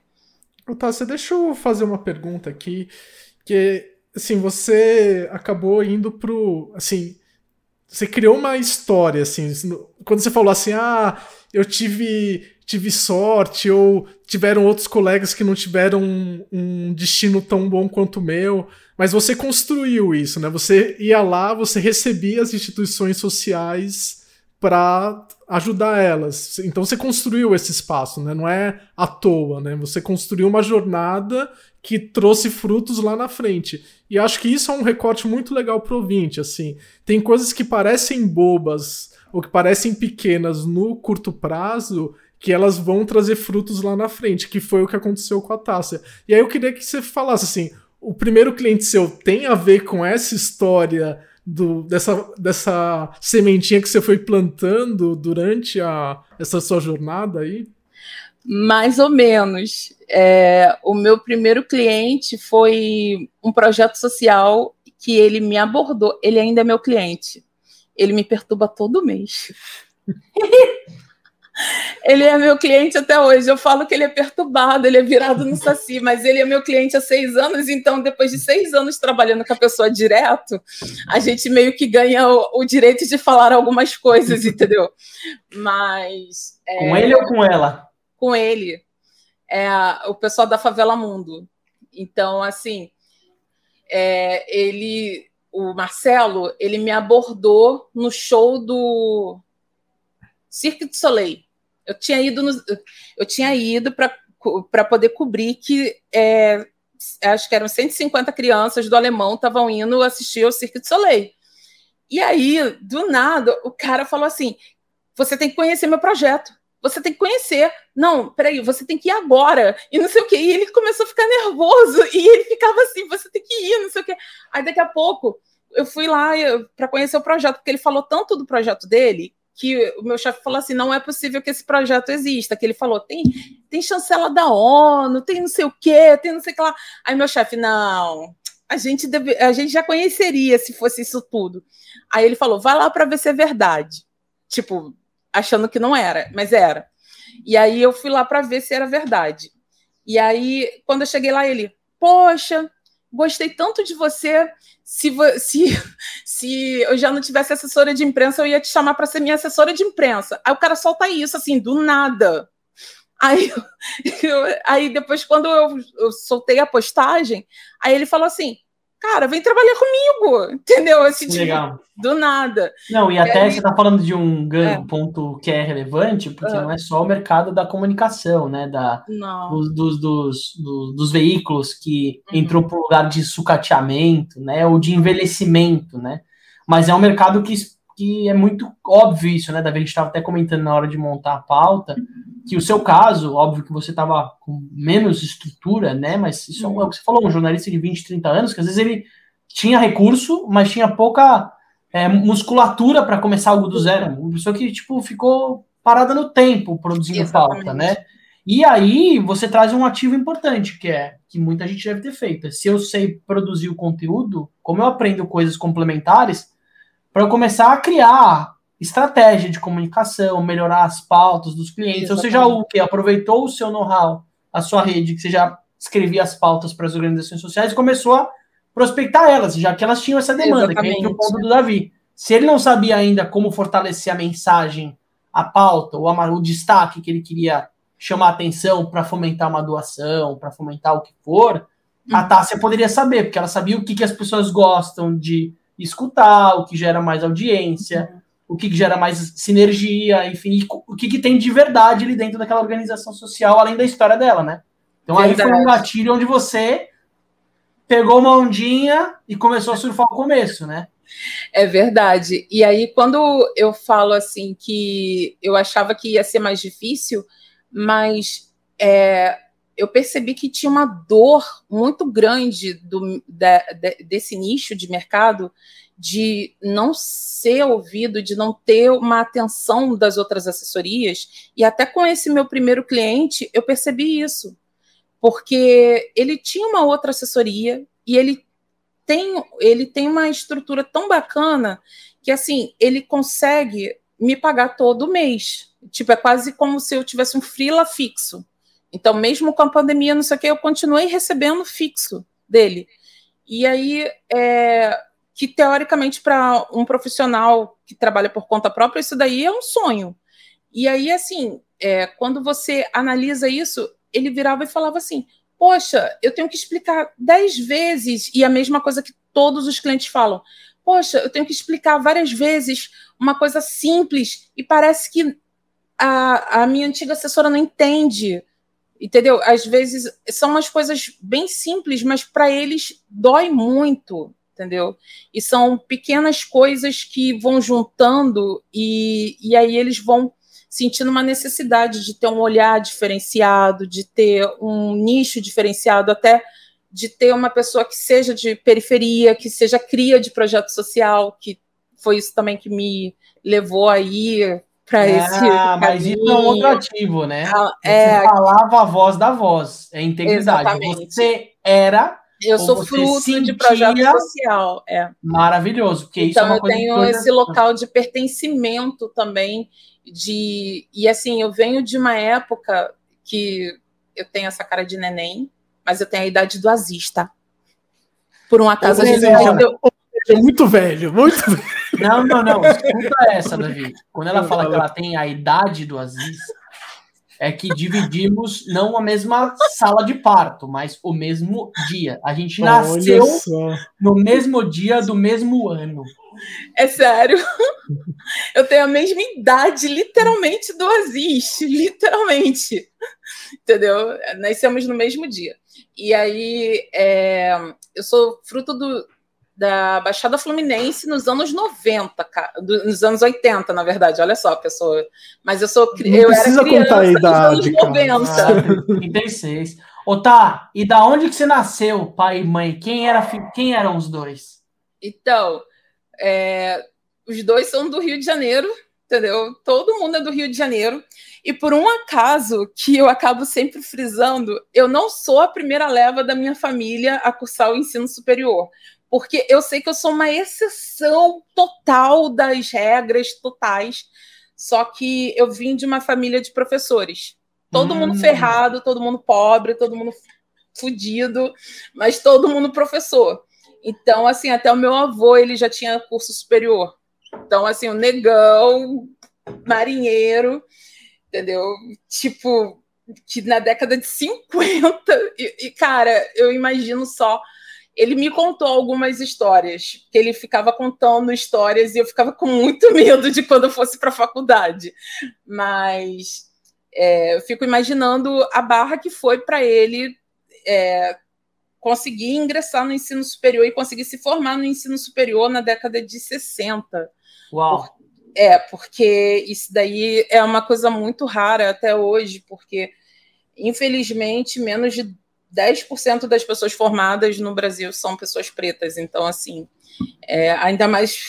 Speaker 2: Tá, deixa eu fazer uma pergunta aqui, que assim, você acabou indo pro, assim, você criou uma história, assim. Quando você falou assim, ah, eu tive, tive sorte, ou tiveram outros colegas que não tiveram um, um destino tão bom quanto o meu. Mas você construiu isso, né? Você ia lá, você recebia as instituições sociais para ajudar elas. Então você construiu esse espaço, né? Não é à toa, né? Você construiu uma jornada que trouxe frutos lá na frente. E acho que isso é um recorte muito legal pro ouvinte, assim. Tem coisas que parecem bobas ou que parecem pequenas no curto prazo que elas vão trazer frutos lá na frente, que foi o que aconteceu com a Tássia. E aí eu queria que você falasse assim, o primeiro cliente seu tem a ver com essa história do, dessa, dessa sementinha que você foi plantando durante a, essa sua jornada aí?
Speaker 1: Mais ou menos. É, o meu primeiro cliente foi um projeto social que ele me abordou. Ele ainda é meu cliente. Ele me perturba todo mês. ele é meu cliente até hoje. Eu falo que ele é perturbado, ele é virado no saci, mas ele é meu cliente há seis anos. Então, depois de seis anos trabalhando com a pessoa direto, a gente meio que ganha o, o direito de falar algumas coisas, entendeu? Mas.
Speaker 3: É... Com ele ou com ela?
Speaker 1: com ele, é, o pessoal da Favela Mundo. Então, assim, é, ele, o Marcelo, ele me abordou no show do Cirque du Soleil. Eu tinha ido, no, eu tinha ido para poder cobrir que é, acho que eram 150 crianças do alemão estavam indo assistir ao Cirque du Soleil. E aí, do nada, o cara falou assim: você tem que conhecer meu projeto. Você tem que conhecer. Não, peraí, você tem que ir agora. E não sei o quê. E ele começou a ficar nervoso. E ele ficava assim: você tem que ir, não sei o quê. Aí daqui a pouco eu fui lá para conhecer o projeto, porque ele falou tanto do projeto dele que o meu chefe falou assim: não é possível que esse projeto exista. Que ele falou: tem, tem chancela da ONU, tem não sei o quê, tem não sei o que lá. Aí meu chefe, não, a gente, deve, a gente já conheceria se fosse isso tudo. Aí ele falou: vai lá para ver se é verdade. Tipo, achando que não era, mas era. E aí eu fui lá para ver se era verdade. E aí, quando eu cheguei lá, ele, poxa, gostei tanto de você. Se, se, se eu já não tivesse assessora de imprensa, eu ia te chamar para ser minha assessora de imprensa. Aí o cara solta isso, assim, do nada. Aí, eu, aí depois, quando eu, eu soltei a postagem, aí ele falou assim: cara, vem trabalhar comigo, entendeu? Assim, tipo, Legal. do nada.
Speaker 3: Não, e, e até aí... você está falando de um é. ponto que é relevante, porque não é só o mercado da comunicação, né? Da, dos, dos, dos, dos, veículos que uhum. entrou para o lugar de sucateamento, né? Ou de envelhecimento, né? Mas é um mercado que que é muito óbvio isso, né, Davi? A gente estava até comentando na hora de montar a pauta, que o seu caso, óbvio que você estava com menos estrutura, né, mas isso é o que você falou, um jornalista de 20, 30 anos, que às vezes ele tinha recurso, mas tinha pouca é, musculatura para começar algo do zero. Uma pessoa que, tipo, ficou parada no tempo produzindo Exatamente. pauta, né? E aí você traz um ativo importante, que é que muita gente deve ter feito. Se eu sei produzir o conteúdo, como eu aprendo coisas complementares, para começar a criar estratégia de comunicação, melhorar as pautas dos clientes, Exatamente. ou seja, o que aproveitou o seu know-how, a sua rede, que você já escrevia as pautas para as organizações sociais e começou a prospectar elas, já que elas tinham essa demanda, Exatamente. que é o ponto do Davi. Se ele não sabia ainda como fortalecer a mensagem, a pauta, ou a, o destaque que ele queria chamar atenção para fomentar uma doação, para fomentar o que for, a uhum. Tássia poderia saber, porque ela sabia o que, que as pessoas gostam de escutar, o que gera mais audiência, o que gera mais sinergia, enfim, o que, que tem de verdade ali dentro daquela organização social, além da história dela, né? Então verdade. aí foi um gatilho onde você pegou uma ondinha e começou a surfar o começo, né?
Speaker 1: É verdade. E aí, quando eu falo assim que eu achava que ia ser mais difícil, mas é, eu percebi que tinha uma dor muito grande do, da, desse nicho de mercado de não ser ouvido, de não ter uma atenção das outras assessorias. E até com esse meu primeiro cliente, eu percebi isso. Porque ele tinha uma outra assessoria e ele tem, ele tem uma estrutura tão bacana que assim ele consegue me pagar todo mês. Tipo, é quase como se eu tivesse um freela fixo. Então, mesmo com a pandemia, não sei o que, eu continuei recebendo fixo dele. E aí, é, que teoricamente, para um profissional que trabalha por conta própria, isso daí é um sonho. E aí, assim, é, quando você analisa isso, ele virava e falava assim: Poxa, eu tenho que explicar dez vezes, e a mesma coisa que todos os clientes falam. Poxa, eu tenho que explicar várias vezes uma coisa simples e parece que a, a minha antiga assessora não entende entendeu? Às vezes são umas coisas bem simples, mas para eles dói muito, entendeu? E são pequenas coisas que vão juntando e, e aí eles vão sentindo uma necessidade de ter um olhar diferenciado, de ter um nicho diferenciado, até de ter uma pessoa que seja de periferia, que seja cria de projeto social, que foi isso também que me levou aí para
Speaker 3: é, esse. Ah, mas isso é um outro ativo, né? Ah, é, Você falava a voz da voz, é integridade. Exatamente. Você era.
Speaker 1: Eu sou fruto sentia... de projeto social. É.
Speaker 3: Maravilhoso, porque
Speaker 1: então,
Speaker 3: isso é uma
Speaker 1: coisa eu tenho esse local de pertencimento também. De, e assim, eu venho de uma época que eu tenho essa cara de neném, mas eu tenho a idade do azista. Por um acaso, a gente. Eu,
Speaker 2: muito velho, muito velho.
Speaker 3: Não, não, não. Escuta essa, Davi. Quando ela fala que ela tem a idade do Aziz, é que dividimos não a mesma sala de parto, mas o mesmo dia. A gente nasceu no mesmo dia do mesmo ano.
Speaker 1: É sério. Eu tenho a mesma idade, literalmente, do Aziz. Literalmente. entendeu? Nascemos no mesmo dia. E aí, é, eu sou fruto do, da Baixada Fluminense nos anos 90, nos anos 80, na verdade. Olha só, pessoa. Mas eu sou
Speaker 2: Não eu precisa era contar a idade, nos
Speaker 1: anos 90.
Speaker 3: 36. Ô, tá, e da onde que você nasceu, pai e mãe? Quem, era, quem eram os dois?
Speaker 1: Então, é, os dois são do Rio de Janeiro, entendeu? Todo mundo é do Rio de Janeiro. E por um acaso que eu acabo sempre frisando, eu não sou a primeira leva da minha família a cursar o ensino superior porque eu sei que eu sou uma exceção total das regras totais, só que eu vim de uma família de professores. Todo hum. mundo ferrado, todo mundo pobre, todo mundo fudido, mas todo mundo professor. Então, assim, até o meu avô, ele já tinha curso superior. Então, assim, o negão, marinheiro, entendeu? Tipo, que na década de 50, e, e cara, eu imagino só ele me contou algumas histórias, que ele ficava contando histórias e eu ficava com muito medo de quando eu fosse para a faculdade. Mas é, eu fico imaginando a barra que foi para ele é, conseguir ingressar no ensino superior e conseguir se formar no ensino superior na década de 60.
Speaker 3: Uau! Por,
Speaker 1: é, porque isso daí é uma coisa muito rara até hoje, porque infelizmente menos de 10% das pessoas formadas no Brasil são pessoas pretas. Então, assim, é, ainda mais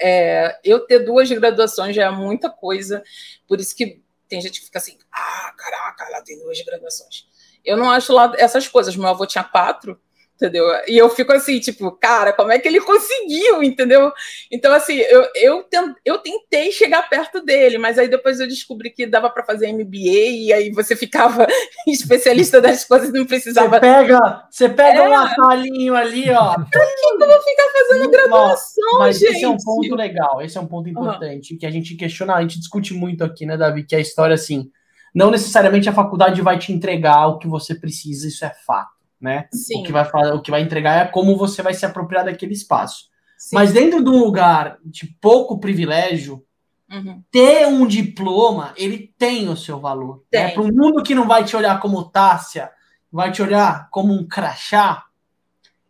Speaker 1: é, eu ter duas graduações já é muita coisa. Por isso que tem gente que fica assim, ah, caraca, ela tem duas graduações. Eu não acho lá essas coisas. Meu avô tinha quatro, entendeu? E eu fico assim, tipo, cara, como é que ele conseguiu, entendeu? Então, assim, eu, eu, eu tentei chegar perto dele, mas aí depois eu descobri que dava para fazer MBA e aí você ficava especialista das coisas, não precisava.
Speaker 3: Você pega, você pega é. um atalhinho ali, ó.
Speaker 1: Por que eu vou ficar fazendo graduação,
Speaker 3: mas
Speaker 1: gente?
Speaker 3: Esse é um ponto legal, esse é um ponto importante, uhum. que a gente questiona, a gente discute muito aqui, né, Davi, que é a história assim. Não necessariamente a faculdade vai te entregar o que você precisa, isso é fato né? Sim. O que vai falar, o que vai entregar é como você vai se apropriar daquele espaço. Sim. Mas dentro de um lugar de pouco privilégio, uhum. ter um diploma, ele tem o seu valor. Né? Para um mundo que não vai te olhar como Tássia, vai te olhar como um crachá,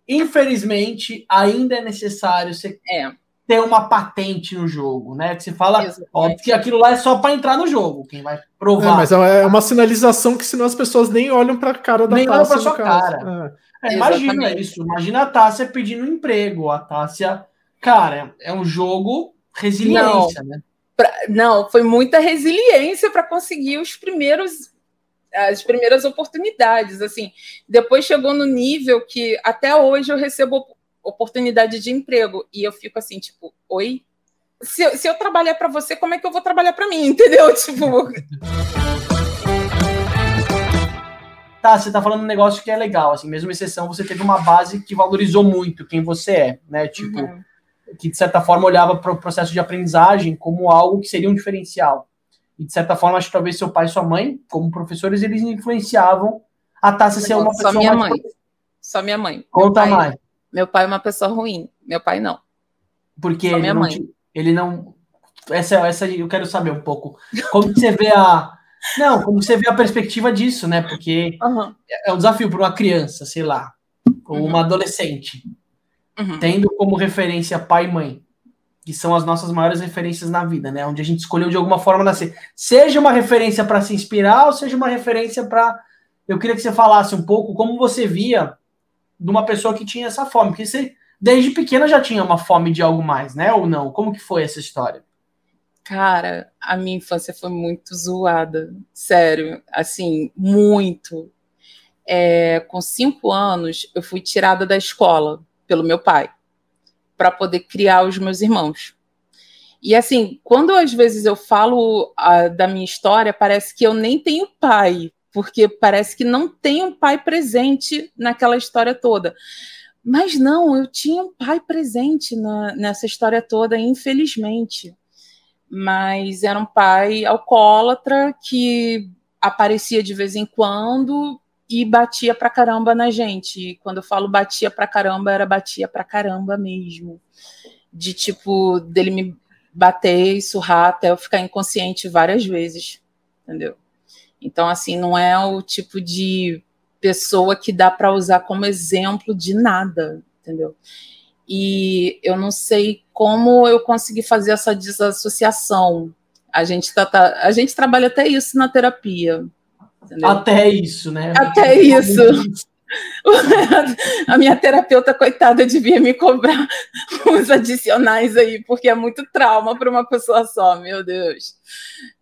Speaker 3: infelizmente, ainda é necessário você é ter uma patente no jogo, né? Que você fala, Exatamente. óbvio que aquilo lá é só para entrar no jogo, quem vai provar.
Speaker 2: É, mas é uma sinalização que senão as pessoas nem olham para a cara da
Speaker 3: nem Tássia. Nem olham para sua cara. É. É, imagina isso, imagina a Tássia pedindo um emprego, a Tássia, cara, é um jogo resiliência,
Speaker 1: não,
Speaker 3: né?
Speaker 1: Pra, não, foi muita resiliência para conseguir os primeiros as primeiras oportunidades, assim. Depois chegou no nível que até hoje eu recebo oportunidade de emprego. E eu fico assim, tipo, oi? Se, eu, se eu trabalhar para você, como é que eu vou trabalhar para mim? Entendeu? Tipo.
Speaker 3: Tá, você tá falando um negócio que é legal, assim, mesmo exceção, você teve uma base que valorizou muito quem você é, né? Tipo, uhum. que de certa forma olhava para o processo de aprendizagem como algo que seria um diferencial. E de certa forma, acho que talvez seu pai e sua mãe, como professores, eles influenciavam a Tássia ser uma
Speaker 1: pessoa
Speaker 3: Só
Speaker 1: minha mãe. Só minha mãe.
Speaker 3: Conta mais.
Speaker 1: Meu pai é uma pessoa ruim, meu pai não.
Speaker 3: Porque ele não, te, ele não. Essa, essa eu quero saber um pouco. Como você vê a. Não, como você vê a perspectiva disso, né? Porque uhum. é um desafio para uma criança, sei lá, ou uhum. uma adolescente, uhum. tendo como referência pai e mãe, que são as nossas maiores referências na vida, né? Onde a gente escolheu de alguma forma nascer. Seja uma referência para se inspirar, ou seja uma referência para. Eu queria que você falasse um pouco como você via de uma pessoa que tinha essa fome. Porque você, desde pequena, já tinha uma fome de algo mais, né? Ou não? Como que foi essa história?
Speaker 1: Cara, a minha infância foi muito zoada. Sério, assim, muito. É, com cinco anos, eu fui tirada da escola pelo meu pai para poder criar os meus irmãos. E assim, quando às vezes eu falo a, da minha história, parece que eu nem tenho pai, porque parece que não tem um pai presente naquela história toda. Mas não, eu tinha um pai presente na, nessa história toda, infelizmente. Mas era um pai alcoólatra que aparecia de vez em quando e batia pra caramba na gente. E quando eu falo batia pra caramba, era batia pra caramba mesmo. De tipo, dele me bater e surrar até eu ficar inconsciente várias vezes, entendeu? Então, assim, não é o tipo de pessoa que dá para usar como exemplo de nada, entendeu? E eu não sei como eu consegui fazer essa desassociação. A gente, tá, tá a gente trabalha até isso na terapia.
Speaker 3: Entendeu? Até isso, né?
Speaker 1: Até isso. a minha terapeuta, coitada, devia me cobrar uns adicionais aí, porque é muito trauma para uma pessoa só, meu Deus.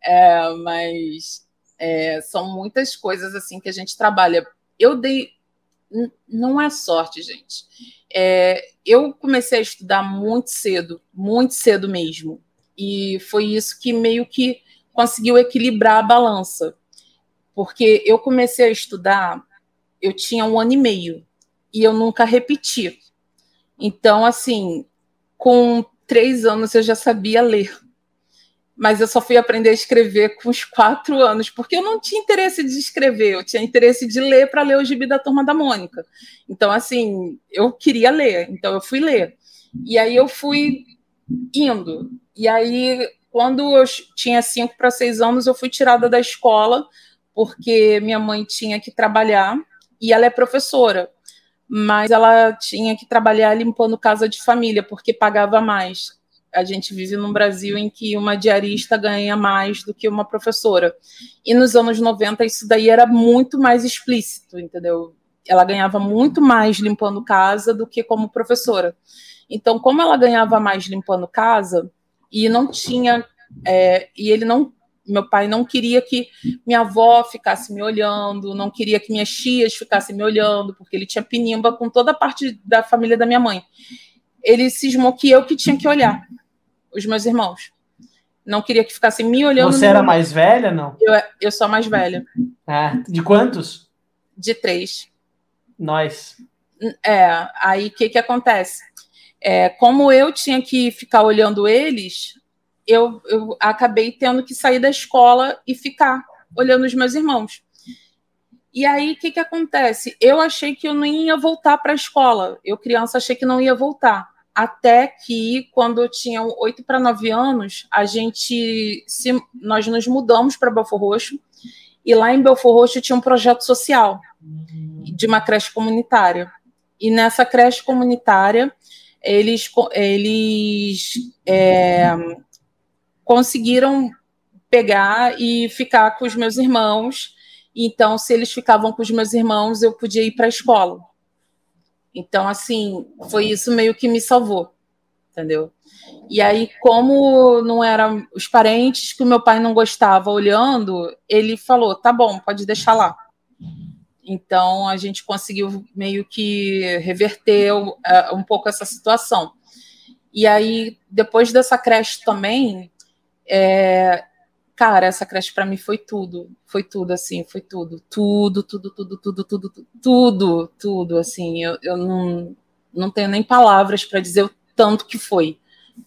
Speaker 1: É, mas é, são muitas coisas assim que a gente trabalha. Eu dei. Não é sorte, gente. É, eu comecei a estudar muito cedo, muito cedo mesmo. E foi isso que meio que conseguiu equilibrar a balança. Porque eu comecei a estudar eu tinha um ano e meio e eu nunca repeti. Então, assim, com três anos eu já sabia ler. Mas eu só fui aprender a escrever com os quatro anos, porque eu não tinha interesse de escrever, eu tinha interesse de ler para ler o gibi da Turma da Mônica. Então, assim, eu queria ler, então eu fui ler. E aí eu fui indo. E aí, quando eu tinha cinco para seis anos, eu fui tirada da escola, porque minha mãe tinha que trabalhar e ela é professora, mas ela tinha que trabalhar limpando casa de família, porque pagava mais. A gente vive num Brasil em que uma diarista ganha mais do que uma professora. E nos anos 90 isso daí era muito mais explícito, entendeu? Ela ganhava muito mais limpando casa do que como professora. Então, como ela ganhava mais limpando casa e não tinha é, e ele não meu pai não queria que minha avó ficasse me olhando, não queria que minhas tias ficassem me olhando, porque ele tinha pinimba com toda a parte da família da minha mãe. Ele cismou que eu que tinha que olhar, os meus irmãos. Não queria que ficassem me olhando.
Speaker 3: Você era mais velha, não?
Speaker 1: Eu, eu sou a mais velha.
Speaker 3: É. De quantos?
Speaker 1: De três.
Speaker 3: Nós.
Speaker 1: É, aí o que, que acontece? É, como eu tinha que ficar olhando eles, eu, eu acabei tendo que sair da escola e ficar olhando os meus irmãos. E aí, o que, que acontece? Eu achei que eu não ia voltar para a escola. Eu, criança, achei que não ia voltar. Até que, quando eu tinha oito para nove anos, a gente se, nós nos mudamos para Belfor Roxo. E lá em Belfor Roxo tinha um projeto social de uma creche comunitária. E nessa creche comunitária, eles, eles é, conseguiram pegar e ficar com os meus irmãos. Então, se eles ficavam com os meus irmãos, eu podia ir para a escola. Então, assim, foi isso meio que me salvou, entendeu? E aí, como não eram os parentes que o meu pai não gostava olhando, ele falou: tá bom, pode deixar lá. Então, a gente conseguiu meio que reverter uh, um pouco essa situação. E aí, depois dessa creche também, é, cara, essa creche para mim foi tudo, foi tudo assim, foi tudo, tudo, tudo, tudo, tudo, tudo, tudo, tudo, assim, eu, eu não, não tenho nem palavras para dizer o tanto que foi,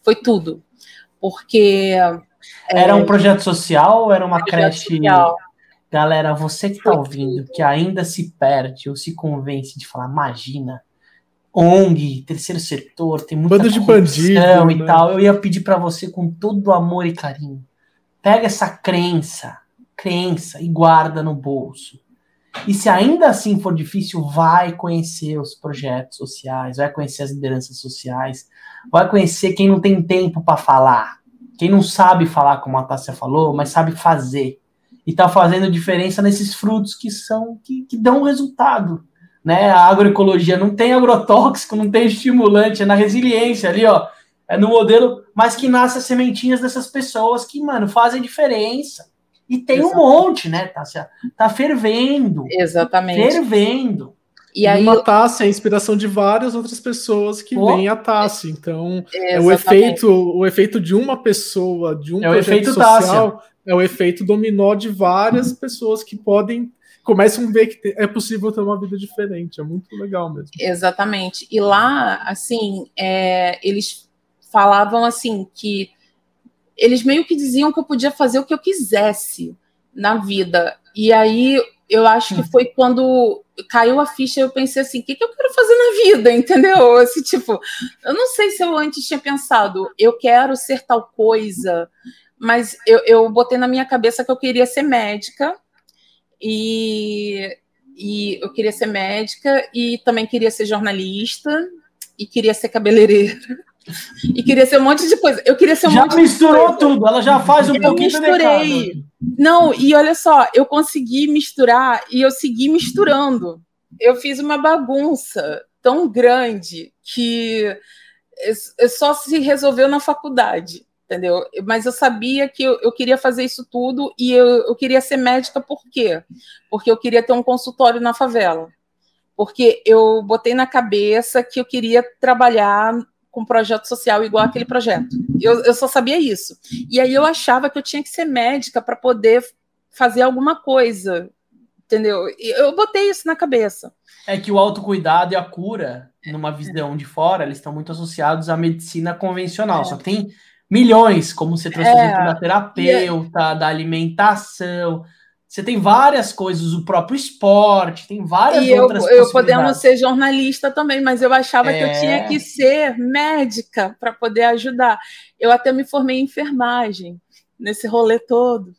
Speaker 1: foi tudo, porque
Speaker 3: era é, um projeto social ou era uma creche? Social. Galera, você que está ouvindo, que ainda se perde ou se convence de falar, imagina, ONG, terceiro setor, tem muita
Speaker 2: Bando de bandido,
Speaker 3: e né? tal. Eu ia pedir para você com todo amor e carinho. Pega essa crença, crença e guarda no bolso. E se ainda assim for difícil, vai conhecer os projetos sociais, vai conhecer as lideranças sociais, vai conhecer quem não tem tempo para falar, quem não sabe falar como a Tássia falou, mas sabe fazer. E tá fazendo diferença nesses frutos que são que, que dão resultado né? A agroecologia não tem agrotóxico, não tem estimulante, é na resiliência ali, ó. É no modelo, mas que nasce as sementinhas dessas pessoas que, mano, fazem diferença. E tem Exatamente. um monte, né, Tássia? Tá fervendo.
Speaker 1: Exatamente.
Speaker 3: Fervendo.
Speaker 2: E aí uma taça é a inspiração de várias outras pessoas que oh. vêm a taça. Então, é o efeito, o efeito de uma pessoa, de um
Speaker 3: é projeto social,
Speaker 2: Tássia. é o efeito dominó de várias pessoas que podem começam a ver que é possível ter uma vida diferente. É muito legal mesmo.
Speaker 1: Exatamente. E lá, assim, é, eles falavam assim que eles meio que diziam que eu podia fazer o que eu quisesse na vida. E aí eu acho que hum. foi quando caiu a ficha, eu pensei assim, o que, que eu quero fazer na vida, entendeu? Esse tipo, eu não sei se eu antes tinha pensado, eu quero ser tal coisa, mas eu, eu botei na minha cabeça que eu queria ser médica E, e eu queria ser médica e também queria ser jornalista e queria ser cabeleireira. E queria ser um monte de coisa. Eu queria ser um
Speaker 3: já
Speaker 1: monte
Speaker 3: misturou tudo, ela já faz um eu pouquinho
Speaker 1: misturei. Não, e olha só, eu consegui misturar e eu segui misturando. Eu fiz uma bagunça tão grande que só se resolveu na faculdade, entendeu? Mas eu sabia que eu, eu queria fazer isso tudo e eu, eu queria ser médica por quê? Porque eu queria ter um consultório na favela. Porque eu botei na cabeça que eu queria trabalhar com projeto social igual aquele projeto. Eu, eu só sabia isso. E aí eu achava que eu tinha que ser médica para poder fazer alguma coisa, entendeu? Eu botei isso na cabeça.
Speaker 3: É que o autocuidado e a cura, numa visão de fora, eles estão muito associados à medicina convencional. É. Só que tem milhões, como você trouxe é. exemplo da terapeuta, da alimentação, você tem várias coisas, o próprio esporte, tem várias
Speaker 1: e outras eu, eu podemos ser jornalista também, mas eu achava é... que eu tinha é. que ser médica para poder ajudar. Eu até me formei em enfermagem nesse rolê todo.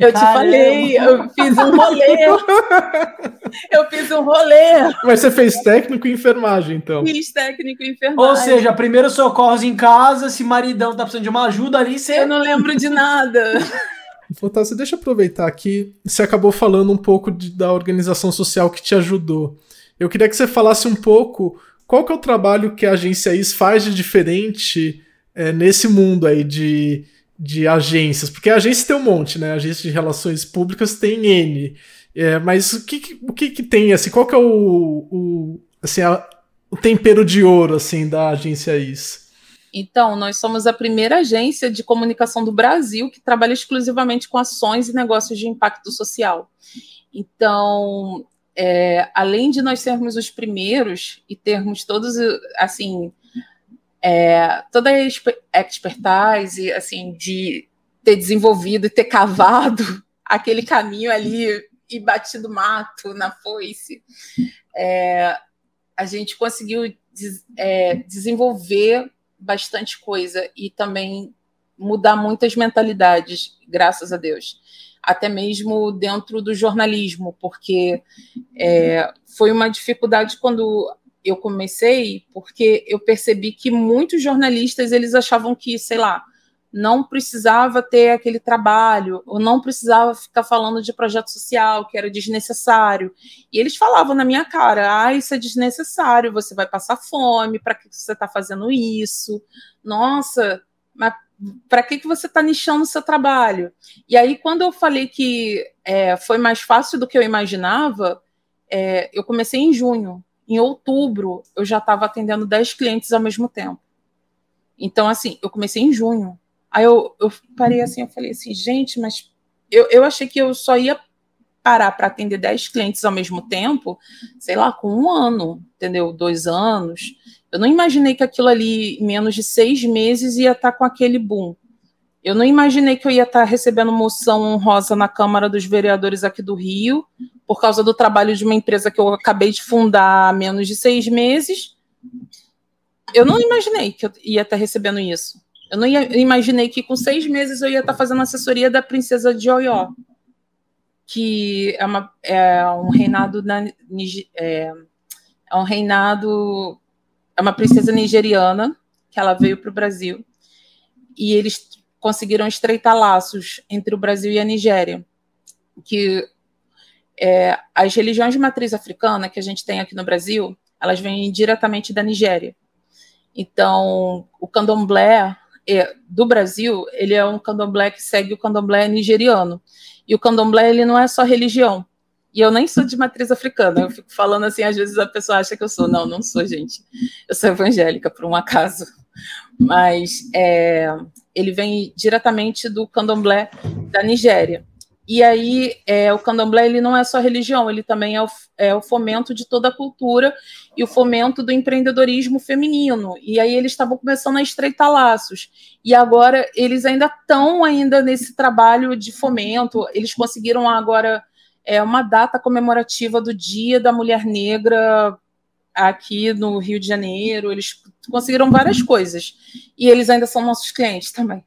Speaker 1: Eu Caramba. te falei, eu fiz um rolê. eu fiz um rolê.
Speaker 2: Mas você fez técnico em enfermagem, então?
Speaker 1: Fiz técnico em enfermagem.
Speaker 3: Ou seja, primeiro socorros em casa, se maridão tá precisando de uma ajuda ali, você.
Speaker 1: Eu não lembro de nada.
Speaker 2: Fantástico, deixa eu aproveitar aqui. Você acabou falando um pouco de, da organização social que te ajudou. Eu queria que você falasse um pouco qual que é o trabalho que a agência IS faz de diferente é, nesse mundo aí de, de agências. Porque a agência tem um monte, né? A agência de relações públicas tem N. É, mas o que, o que, que tem, assim, qual que é o, o, assim, a, o tempero de ouro, assim, da agência IS?
Speaker 1: Então, nós somos a primeira agência de comunicação do Brasil que trabalha exclusivamente com ações e negócios de impacto social. Então, é, além de nós sermos os primeiros e termos todos, assim, é, toda a expertise, assim, de ter desenvolvido e ter cavado aquele caminho ali e batido mato na foice, é, a gente conseguiu des, é, desenvolver bastante coisa e também mudar muitas mentalidades, graças a Deus. Até mesmo dentro do jornalismo, porque é, foi uma dificuldade quando eu comecei, porque eu percebi que muitos jornalistas eles achavam que, sei lá, não precisava ter aquele trabalho, ou não precisava ficar falando de projeto social, que era desnecessário. E eles falavam na minha cara: ah, isso é desnecessário, você vai passar fome, para que você está fazendo isso? Nossa, mas para que, que você está nichando o seu trabalho? E aí, quando eu falei que é, foi mais fácil do que eu imaginava, é, eu comecei em junho. Em outubro, eu já estava atendendo 10 clientes ao mesmo tempo. Então, assim, eu comecei em junho. Aí eu, eu parei assim, eu falei assim, gente, mas eu, eu achei que eu só ia parar para atender 10 clientes ao mesmo tempo, sei lá, com um ano, entendeu? Dois anos. Eu não imaginei que aquilo ali, em menos de seis meses, ia estar tá com aquele boom. Eu não imaginei que eu ia estar tá recebendo moção honrosa na Câmara dos Vereadores aqui do Rio, por causa do trabalho de uma empresa que eu acabei de fundar há menos de seis meses. Eu não imaginei que eu ia estar tá recebendo isso. Eu não ia, imaginei que com seis meses eu ia estar fazendo assessoria da princesa de Oió, que é, uma, é um reinado na, é, é um reinado é uma princesa nigeriana que ela veio para o Brasil e eles conseguiram estreitar laços entre o Brasil e a Nigéria, que é, as religiões de matriz africana que a gente tem aqui no Brasil, elas vêm diretamente da Nigéria. Então, o candomblé é, do Brasil, ele é um candomblé que segue o candomblé nigeriano. E o candomblé, ele não é só religião. E eu nem sou de matriz africana. Eu fico falando assim, às vezes a pessoa acha que eu sou. Não, não sou, gente. Eu sou evangélica, por um acaso. Mas é, ele vem diretamente do candomblé da Nigéria. E aí, é, o candomblé ele não é só religião, ele também é o, é o, fomento de toda a cultura e o fomento do empreendedorismo feminino. E aí eles estavam começando a estreitar laços. E agora eles ainda estão ainda nesse trabalho de fomento. Eles conseguiram agora é, uma data comemorativa do Dia da Mulher Negra aqui no Rio de Janeiro. Eles conseguiram várias coisas. E eles ainda são nossos clientes também.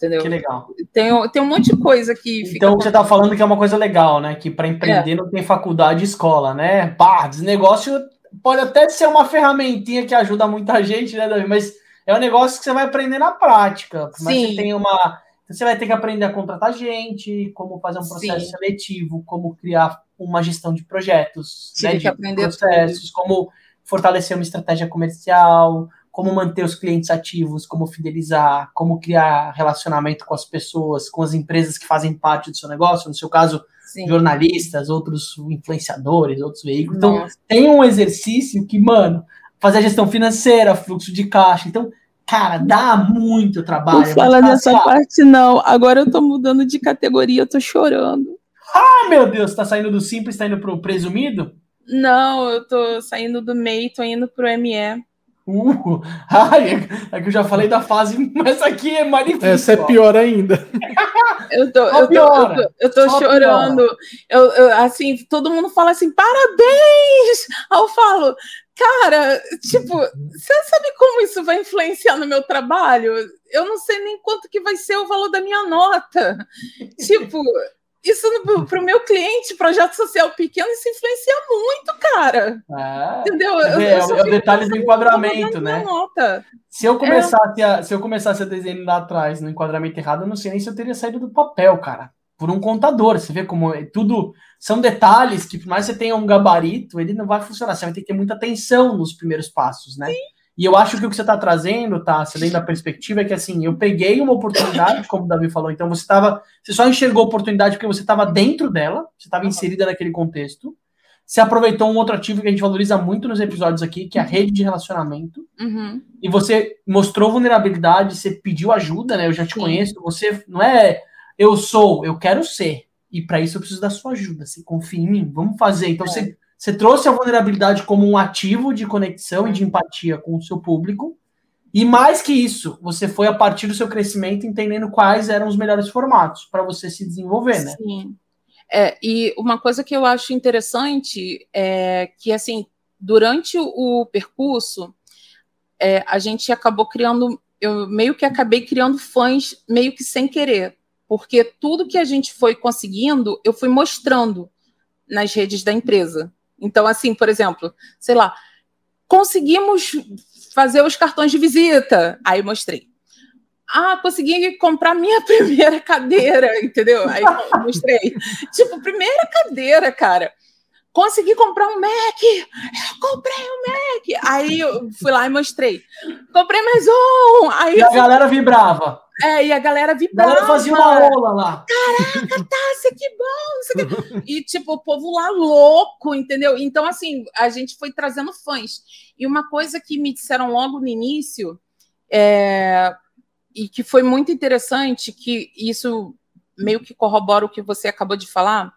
Speaker 1: Entendeu?
Speaker 3: Que legal.
Speaker 1: Tem, tem um monte de coisa que
Speaker 3: fica. Então, você tá falando que é uma coisa legal, né? Que para empreender é. não tem faculdade e escola, né? Pá, esse negócio pode até ser uma ferramentinha que ajuda muita gente, né, Davi? Mas é um negócio que você vai aprender na prática. Mas Sim. você tem uma. Você vai ter que aprender a contratar gente, como fazer um processo Sim. seletivo, como criar uma gestão de projetos,
Speaker 1: Tive
Speaker 3: né, de
Speaker 1: aprender
Speaker 3: processos, tudo. como fortalecer uma estratégia comercial, como manter os clientes ativos, como fidelizar, como criar relacionamento com as pessoas, com as empresas que fazem parte do seu negócio, no seu caso, Sim. jornalistas, outros influenciadores, outros veículos. Então, Nossa. tem um exercício que, mano, fazer a gestão financeira, fluxo de caixa. Então, cara, dá muito trabalho.
Speaker 1: Não fala nessa parte, não. Agora eu tô mudando de categoria, eu tô chorando.
Speaker 3: Ah, meu Deus, tá saindo do simples, tá indo pro presumido?
Speaker 1: Não, eu tô saindo do MEI, tô indo pro ME.
Speaker 3: Uh, ai, é que eu já falei da fase, mas aqui é mais difícil.
Speaker 2: Essa é pior ainda.
Speaker 1: eu tô, eu tô, eu tô, eu tô chorando. Eu, eu, assim, todo mundo fala assim, parabéns! Aí eu falo, cara, tipo, você sabe como isso vai influenciar no meu trabalho? Eu não sei nem quanto que vai ser o valor da minha nota. tipo, isso para o meu cliente, projeto social pequeno, isso influencia muito, cara.
Speaker 3: É, Entendeu? Eu, é, eu é o detalhe do enquadramento, né? Nota. Se eu começasse é. a, se eu começasse a desenhar lá atrás no enquadramento errado, eu não sei nem se eu teria saído do papel, cara. Por um contador, você vê como é tudo são detalhes que, por mais que você tenha um gabarito, ele não vai funcionar. Você vai ter que ter muita atenção nos primeiros passos, né? Sim. E eu acho que o que você está trazendo, tá, dentro da perspectiva, é que assim, eu peguei uma oportunidade, como o Davi falou, então você estava. Você só enxergou a oportunidade porque você estava dentro dela, você estava inserida naquele contexto. Você aproveitou um outro ativo que a gente valoriza muito nos episódios aqui, que é a rede de relacionamento.
Speaker 1: Uhum.
Speaker 3: E você mostrou vulnerabilidade, você pediu ajuda, né? Eu já te Sim. conheço. Você não é eu sou, eu quero ser. E para isso eu preciso da sua ajuda. Você confia em mim? Vamos fazer. Então é. você você trouxe a vulnerabilidade como um ativo de conexão e de empatia com o seu público. E mais que isso, você foi a partir do seu crescimento entendendo quais eram os melhores formatos para você se desenvolver, né?
Speaker 1: Sim. É, e uma coisa que eu acho interessante é que, assim, durante o, percurso, é, a gente acabou criando, eu meio que acabei criando fãs meio que sem querer, porque tudo que a gente foi conseguindo, eu fui mostrando nas redes da empresa. Então, assim, por exemplo, sei lá, conseguimos fazer os cartões de visita. Aí mostrei. Ah, consegui comprar minha primeira cadeira, entendeu? Aí mostrei. tipo, primeira cadeira, cara. Consegui comprar um Mac. Eu comprei um Mac. Aí eu fui lá e mostrei. Comprei mais um. Aí
Speaker 3: e a galera vibrava.
Speaker 1: É, e a galera vibrava. A galera
Speaker 3: fazia uma ola lá.
Speaker 1: Caraca, Tássia, que bom! E, tipo, o povo lá louco, entendeu? Então, assim, a gente foi trazendo fãs. E uma coisa que me disseram logo no início, é, e que foi muito interessante, que isso meio que corrobora o que você acabou de falar,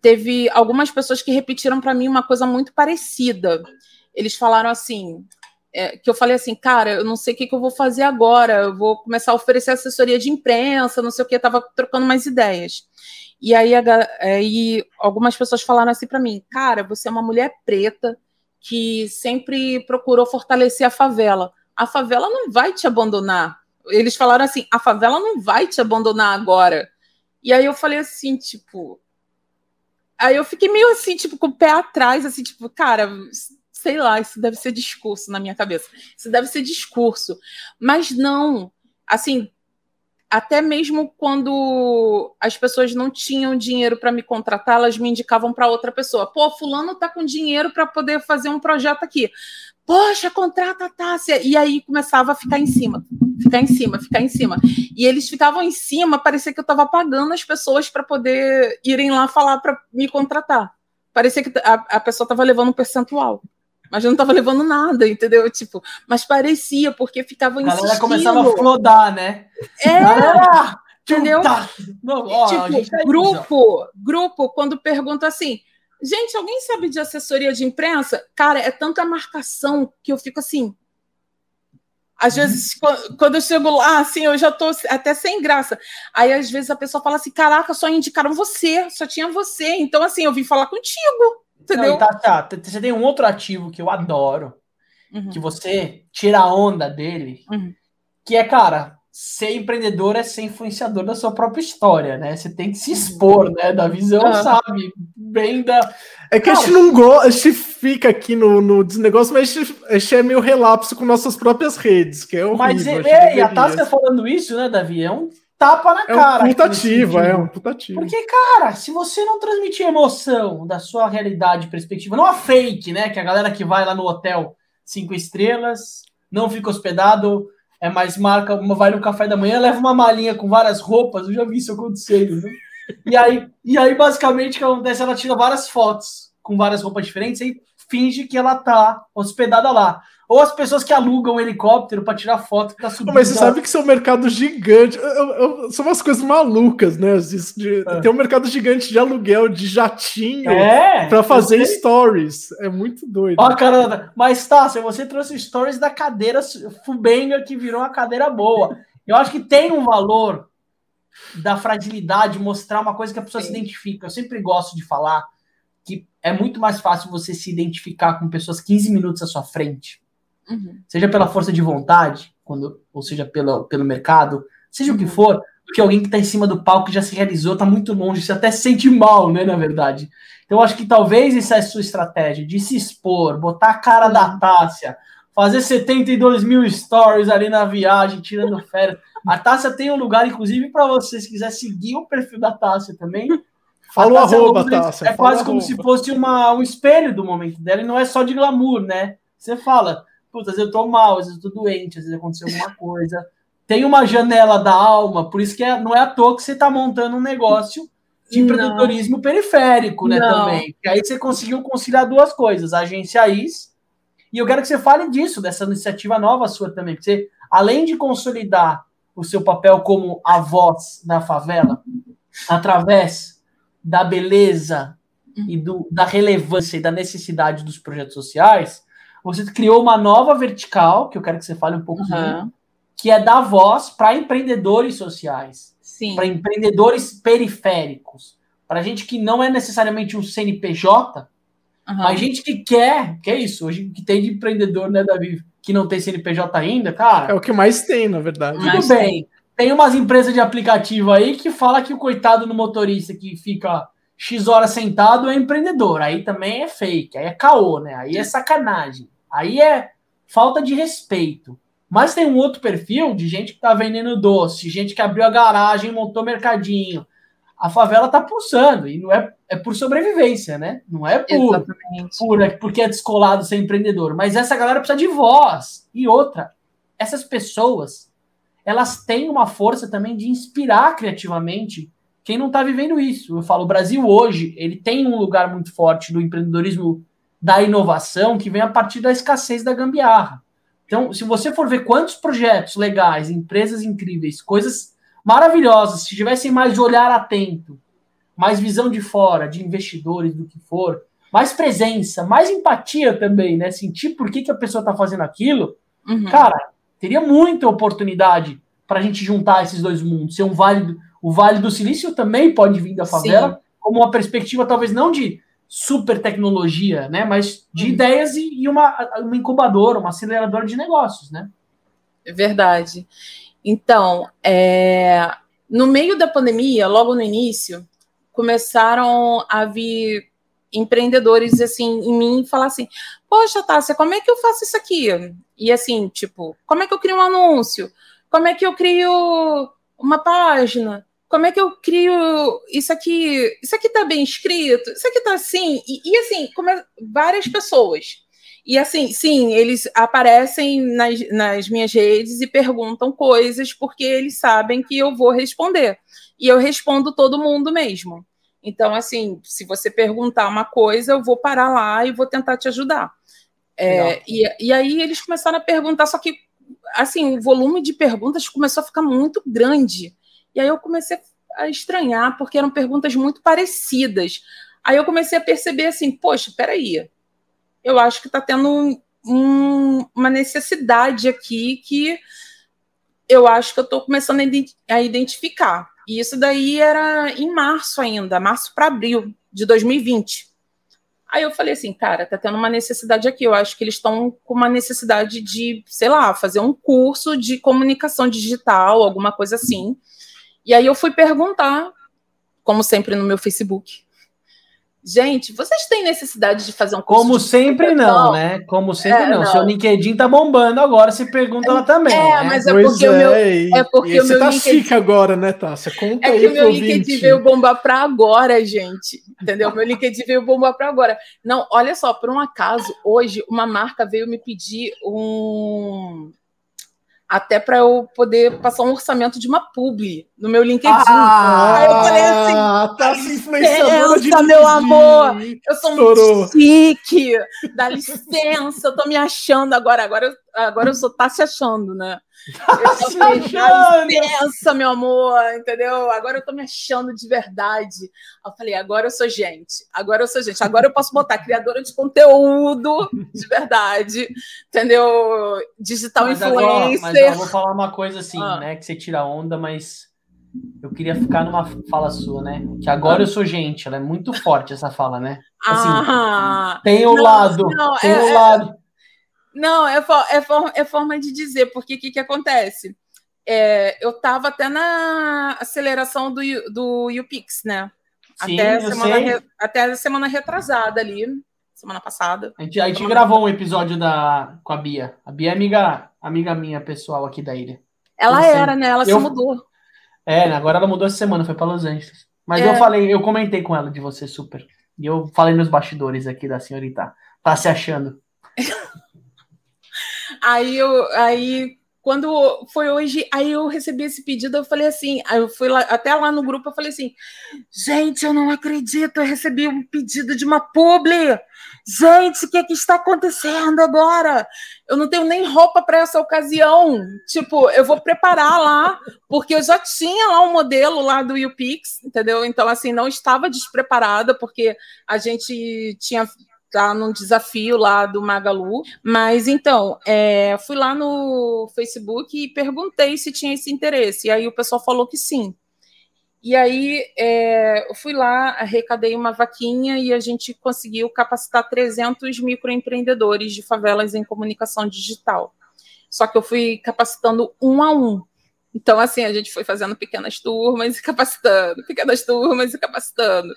Speaker 1: teve algumas pessoas que repetiram para mim uma coisa muito parecida. Eles falaram assim: é, que eu falei assim, cara, eu não sei o que, que, eu vou fazer agora, eu vou começar a oferecer assessoria de imprensa, não sei o que, tava trocando mais ideias. E aí, aí algumas pessoas falaram assim para mim, cara, você é uma mulher preta que sempre procurou fortalecer a favela. A favela não vai te abandonar. Eles falaram assim, a favela não vai te abandonar agora. E aí eu falei assim, tipo, aí eu fiquei meio assim, tipo, com o pé atrás, assim, tipo, cara, sei lá, isso deve ser discurso na minha cabeça. Isso deve ser discurso. Mas não, assim, até mesmo quando as pessoas não tinham dinheiro para me contratar, elas me indicavam para outra pessoa. Pô, fulano tá com dinheiro para poder fazer um projeto aqui. Poxa, contrata a Tássia. E aí começava a ficar em cima, ficar em cima, ficar em cima. E eles ficavam em cima, parecia que eu estava pagando as pessoas para poder irem lá falar para me contratar. Parecia que a, a pessoa estava levando um percentual mas eu não tava levando nada, entendeu? Tipo, mas parecia, porque ficava insistindo. A galera
Speaker 3: começava a flodar, né?
Speaker 1: É, ah, entendeu? Não, ó, tipo, grupo, grupo, quando pergunta assim, gente, alguém sabe de assessoria de imprensa? Cara, é tanta marcação que eu fico assim, às uhum. vezes, quando eu chego lá, assim, eu já tô até sem graça. Aí, às vezes, a pessoa fala assim: caraca, só indicaram você, só tinha você. Então, assim, eu vim falar contigo. Entendeu? Não,
Speaker 3: tá, tá, você tem um outro ativo que eu adoro, uhum. que você tira a onda dele, uhum. que é, cara, ser empreendedor é ser influenciador da sua própria história, né? Você tem que se expor, né? Da visão, ah. sabe? Bem da.
Speaker 2: É que Cara, a gente não gosta, a gente fica aqui no, no desnegócio, mas a gente, a gente é meio relapso com nossas próprias redes, que é horrível. Mas
Speaker 3: é, é e a Tasca falando isso, né, Davi? É um tapa na
Speaker 2: é
Speaker 3: cara.
Speaker 2: Um putativo, é um putativo.
Speaker 3: Porque, cara, se você não transmitir emoção da sua realidade perspectiva, não a fake, né? Que a galera que vai lá no hotel cinco estrelas, não fica hospedado é mais marca, uma vai no café da manhã, leva uma malinha com várias roupas, eu já vi isso acontecer, né? E aí, e aí basicamente, o que acontece? Ela tira várias fotos com várias roupas diferentes e finge que ela tá hospedada lá. Ou as pessoas que alugam um helicóptero para tirar foto que tá
Speaker 2: subindo. Mas você sabe que isso é um mercado gigante. Eu, eu, são umas coisas malucas, né? De, é. Tem um mercado gigante de aluguel de jatinho é, para fazer stories. É muito doido.
Speaker 3: Ó, cara, mas tá, se você trouxe stories da cadeira Fubenga que virou uma cadeira boa. Eu acho que tem um valor da fragilidade, mostrar uma coisa que a pessoa Sim. se identifica. Eu sempre gosto de falar que é muito mais fácil você se identificar com pessoas 15 minutos à sua frente Uhum. Seja pela força de vontade, quando, ou seja pelo, pelo mercado, seja uhum. o que uhum. for, do que alguém que está em cima do palco que já se realizou, está muito longe, você até se sente mal, né, na verdade. Então, acho que talvez essa é a sua estratégia, de se expor, botar a cara uhum. da Tássia, fazer 72 mil stories ali na viagem, tirando férias. A Tássia tem um lugar, inclusive, para você, se quiser seguir o perfil da Tássia também.
Speaker 2: Fala o arroba, Tássia.
Speaker 3: É quase como se fosse uma, um espelho do momento dela, e não é só de glamour, né? Você fala, Putz, às vezes eu tô mal, às vezes eu tô doente, às vezes aconteceu alguma coisa. Tem uma janela da alma, por isso que é, não é à toa que você tá montando um negócio de empreendedorismo periférico, né, não. também. E aí você conseguiu conciliar duas coisas, a agência IS, e eu quero que você fale disso, dessa iniciativa nova sua também, porque você, além de consolidar o seu papel como a voz da favela, através da beleza e do, da relevância e da necessidade dos projetos sociais, você criou uma nova vertical, que eu quero que você fale um pouco, uhum. que é dar voz para empreendedores sociais, para empreendedores periféricos, para gente que não é necessariamente um CNPJ, uhum. mas gente que quer, que é isso, hoje que tem de empreendedor, né, Davi, que não tem CNPJ ainda, cara.
Speaker 2: É o que mais tem, na verdade.
Speaker 3: Tudo bem. Tem. tem umas empresas de aplicativo aí que fala que o coitado do motorista que fica X horas sentado é empreendedor. Aí também é fake, aí é caô, né? Aí é sacanagem. Aí é falta de respeito. Mas tem um outro perfil de gente que tá vendendo doce, gente que abriu a garagem, montou mercadinho. A favela tá pulsando e não é, é por sobrevivência, né? Não é por, por é porque é descolado ser empreendedor, mas essa galera precisa de voz. E outra, essas pessoas, elas têm uma força também de inspirar criativamente quem não está vivendo isso. Eu falo, o Brasil hoje, ele tem um lugar muito forte do empreendedorismo da inovação que vem a partir da escassez da gambiarra. Então, se você for ver quantos projetos legais, empresas incríveis, coisas maravilhosas, se tivessem mais olhar atento, mais visão de fora, de investidores, do que for, mais presença, mais empatia também, né? Sentir por que, que a pessoa está fazendo aquilo, uhum. cara, teria muita oportunidade para a gente juntar esses dois mundos. Ser um vale, o Vale do Silício também pode vir da favela, Sim. como uma perspectiva talvez não de super tecnologia, né? Mas de uhum. ideias e, e, uma, uma incubadora, uma aceleradora de negócios, né?
Speaker 1: É verdade. Então, é, no meio da pandemia, logo no início, começaram a vir empreendedores assim em mim falar assim: Poxa, Tássia, como é que eu faço isso aqui? E assim, tipo, como é que eu crio um anúncio? Como é que eu crio uma página? Como é que eu crio isso aqui? Isso aqui tá bem escrito? Isso aqui tá assim? E, e assim, como é, várias pessoas. E assim, sim, eles aparecem nas, nas minhas redes e perguntam coisas porque eles sabem que eu vou responder. E eu respondo todo mundo mesmo. Então, assim, se você perguntar uma coisa, eu vou parar lá e vou tentar te ajudar. É, e, e aí eles começaram a perguntar, só que assim, o volume de perguntas começou a ficar muito grande. E aí eu comecei a estranhar, porque eram perguntas muito parecidas. Aí eu comecei a perceber assim, poxa, peraí, eu acho que está tendo um, um, uma necessidade aqui que eu acho que eu estou começando a identificar. E isso daí era em março ainda, março para abril de 2020. Aí eu falei assim, cara, tá tendo uma necessidade aqui. Eu acho que eles estão com uma necessidade de, sei lá, fazer um curso de comunicação digital, alguma coisa assim. E aí eu fui perguntar, como sempre no meu Facebook, Gente, vocês têm necessidade de fazer um
Speaker 3: curso? Como sempre não, né? Como sempre é, não. não. Seu LinkedIn tá bombando agora, se pergunta lá também. É,
Speaker 1: né? mas é pois porque é, o meu. É porque o meu
Speaker 2: tá LinkedIn. Chique agora, né, Tássia? Conta
Speaker 1: é que o meu LinkedIn veio bombar para agora, gente. Entendeu? meu LinkedIn veio bombar para agora. Não, olha só, por um acaso, hoje uma marca veio me pedir um até para eu poder passar um orçamento de uma publi no meu LinkedIn.
Speaker 2: Ah, Aí eu falei assim, tá se influenciando de
Speaker 1: meu amor, eu sou Estourou. muito chique, dá licença, eu tô me achando agora, agora agora eu só tá se achando, né? Tá licença, meu amor, entendeu? Agora eu tô me achando de verdade. Eu falei, agora eu sou gente, agora eu sou gente, agora eu posso botar criadora de conteúdo de verdade, entendeu? Digital mas influencer. Agora, mas
Speaker 3: eu vou falar uma coisa assim, ah. né? Que você tira onda, mas eu queria ficar numa fala sua, né? Que agora eu sou gente, ela é muito forte essa fala, né? Assim, ah, tem o não, lado, não, tem é, o é, lado.
Speaker 1: Não, é, for, é, for, é forma de dizer, porque o que, que acontece? É, eu estava até na aceleração do, do UPix, né? Sim, até, a semana re, até a semana retrasada ali, semana passada.
Speaker 3: A gente, a gente gravou um episódio da, com a Bia. A Bia é amiga, amiga minha pessoal aqui da ilha.
Speaker 1: Ela era, né? Ela eu, se mudou.
Speaker 3: É, né? agora ela mudou essa semana, foi para Los Angeles. Mas é. eu falei, eu comentei com ela de você super. E eu falei nos bastidores aqui da senhorita. Tá se achando.
Speaker 1: Aí eu, aí quando foi hoje, aí eu recebi esse pedido, eu falei assim, aí eu fui lá, até lá no grupo, eu falei assim, gente, eu não acredito, eu recebi um pedido de uma publi. Gente, o que, é que está acontecendo agora? Eu não tenho nem roupa para essa ocasião. Tipo, eu vou preparar lá, porque eu já tinha lá um modelo lá do UPix, entendeu? Então, assim, não estava despreparada, porque a gente tinha tá num desafio lá do Magalu. Mas então, é, fui lá no Facebook e perguntei se tinha esse interesse. E aí o pessoal falou que sim. E aí é, eu fui lá, arrecadei uma vaquinha e a gente conseguiu capacitar 300 microempreendedores de favelas em comunicação digital. Só que eu fui capacitando um a um. Então, assim, a gente foi fazendo pequenas turmas e capacitando, pequenas turmas e capacitando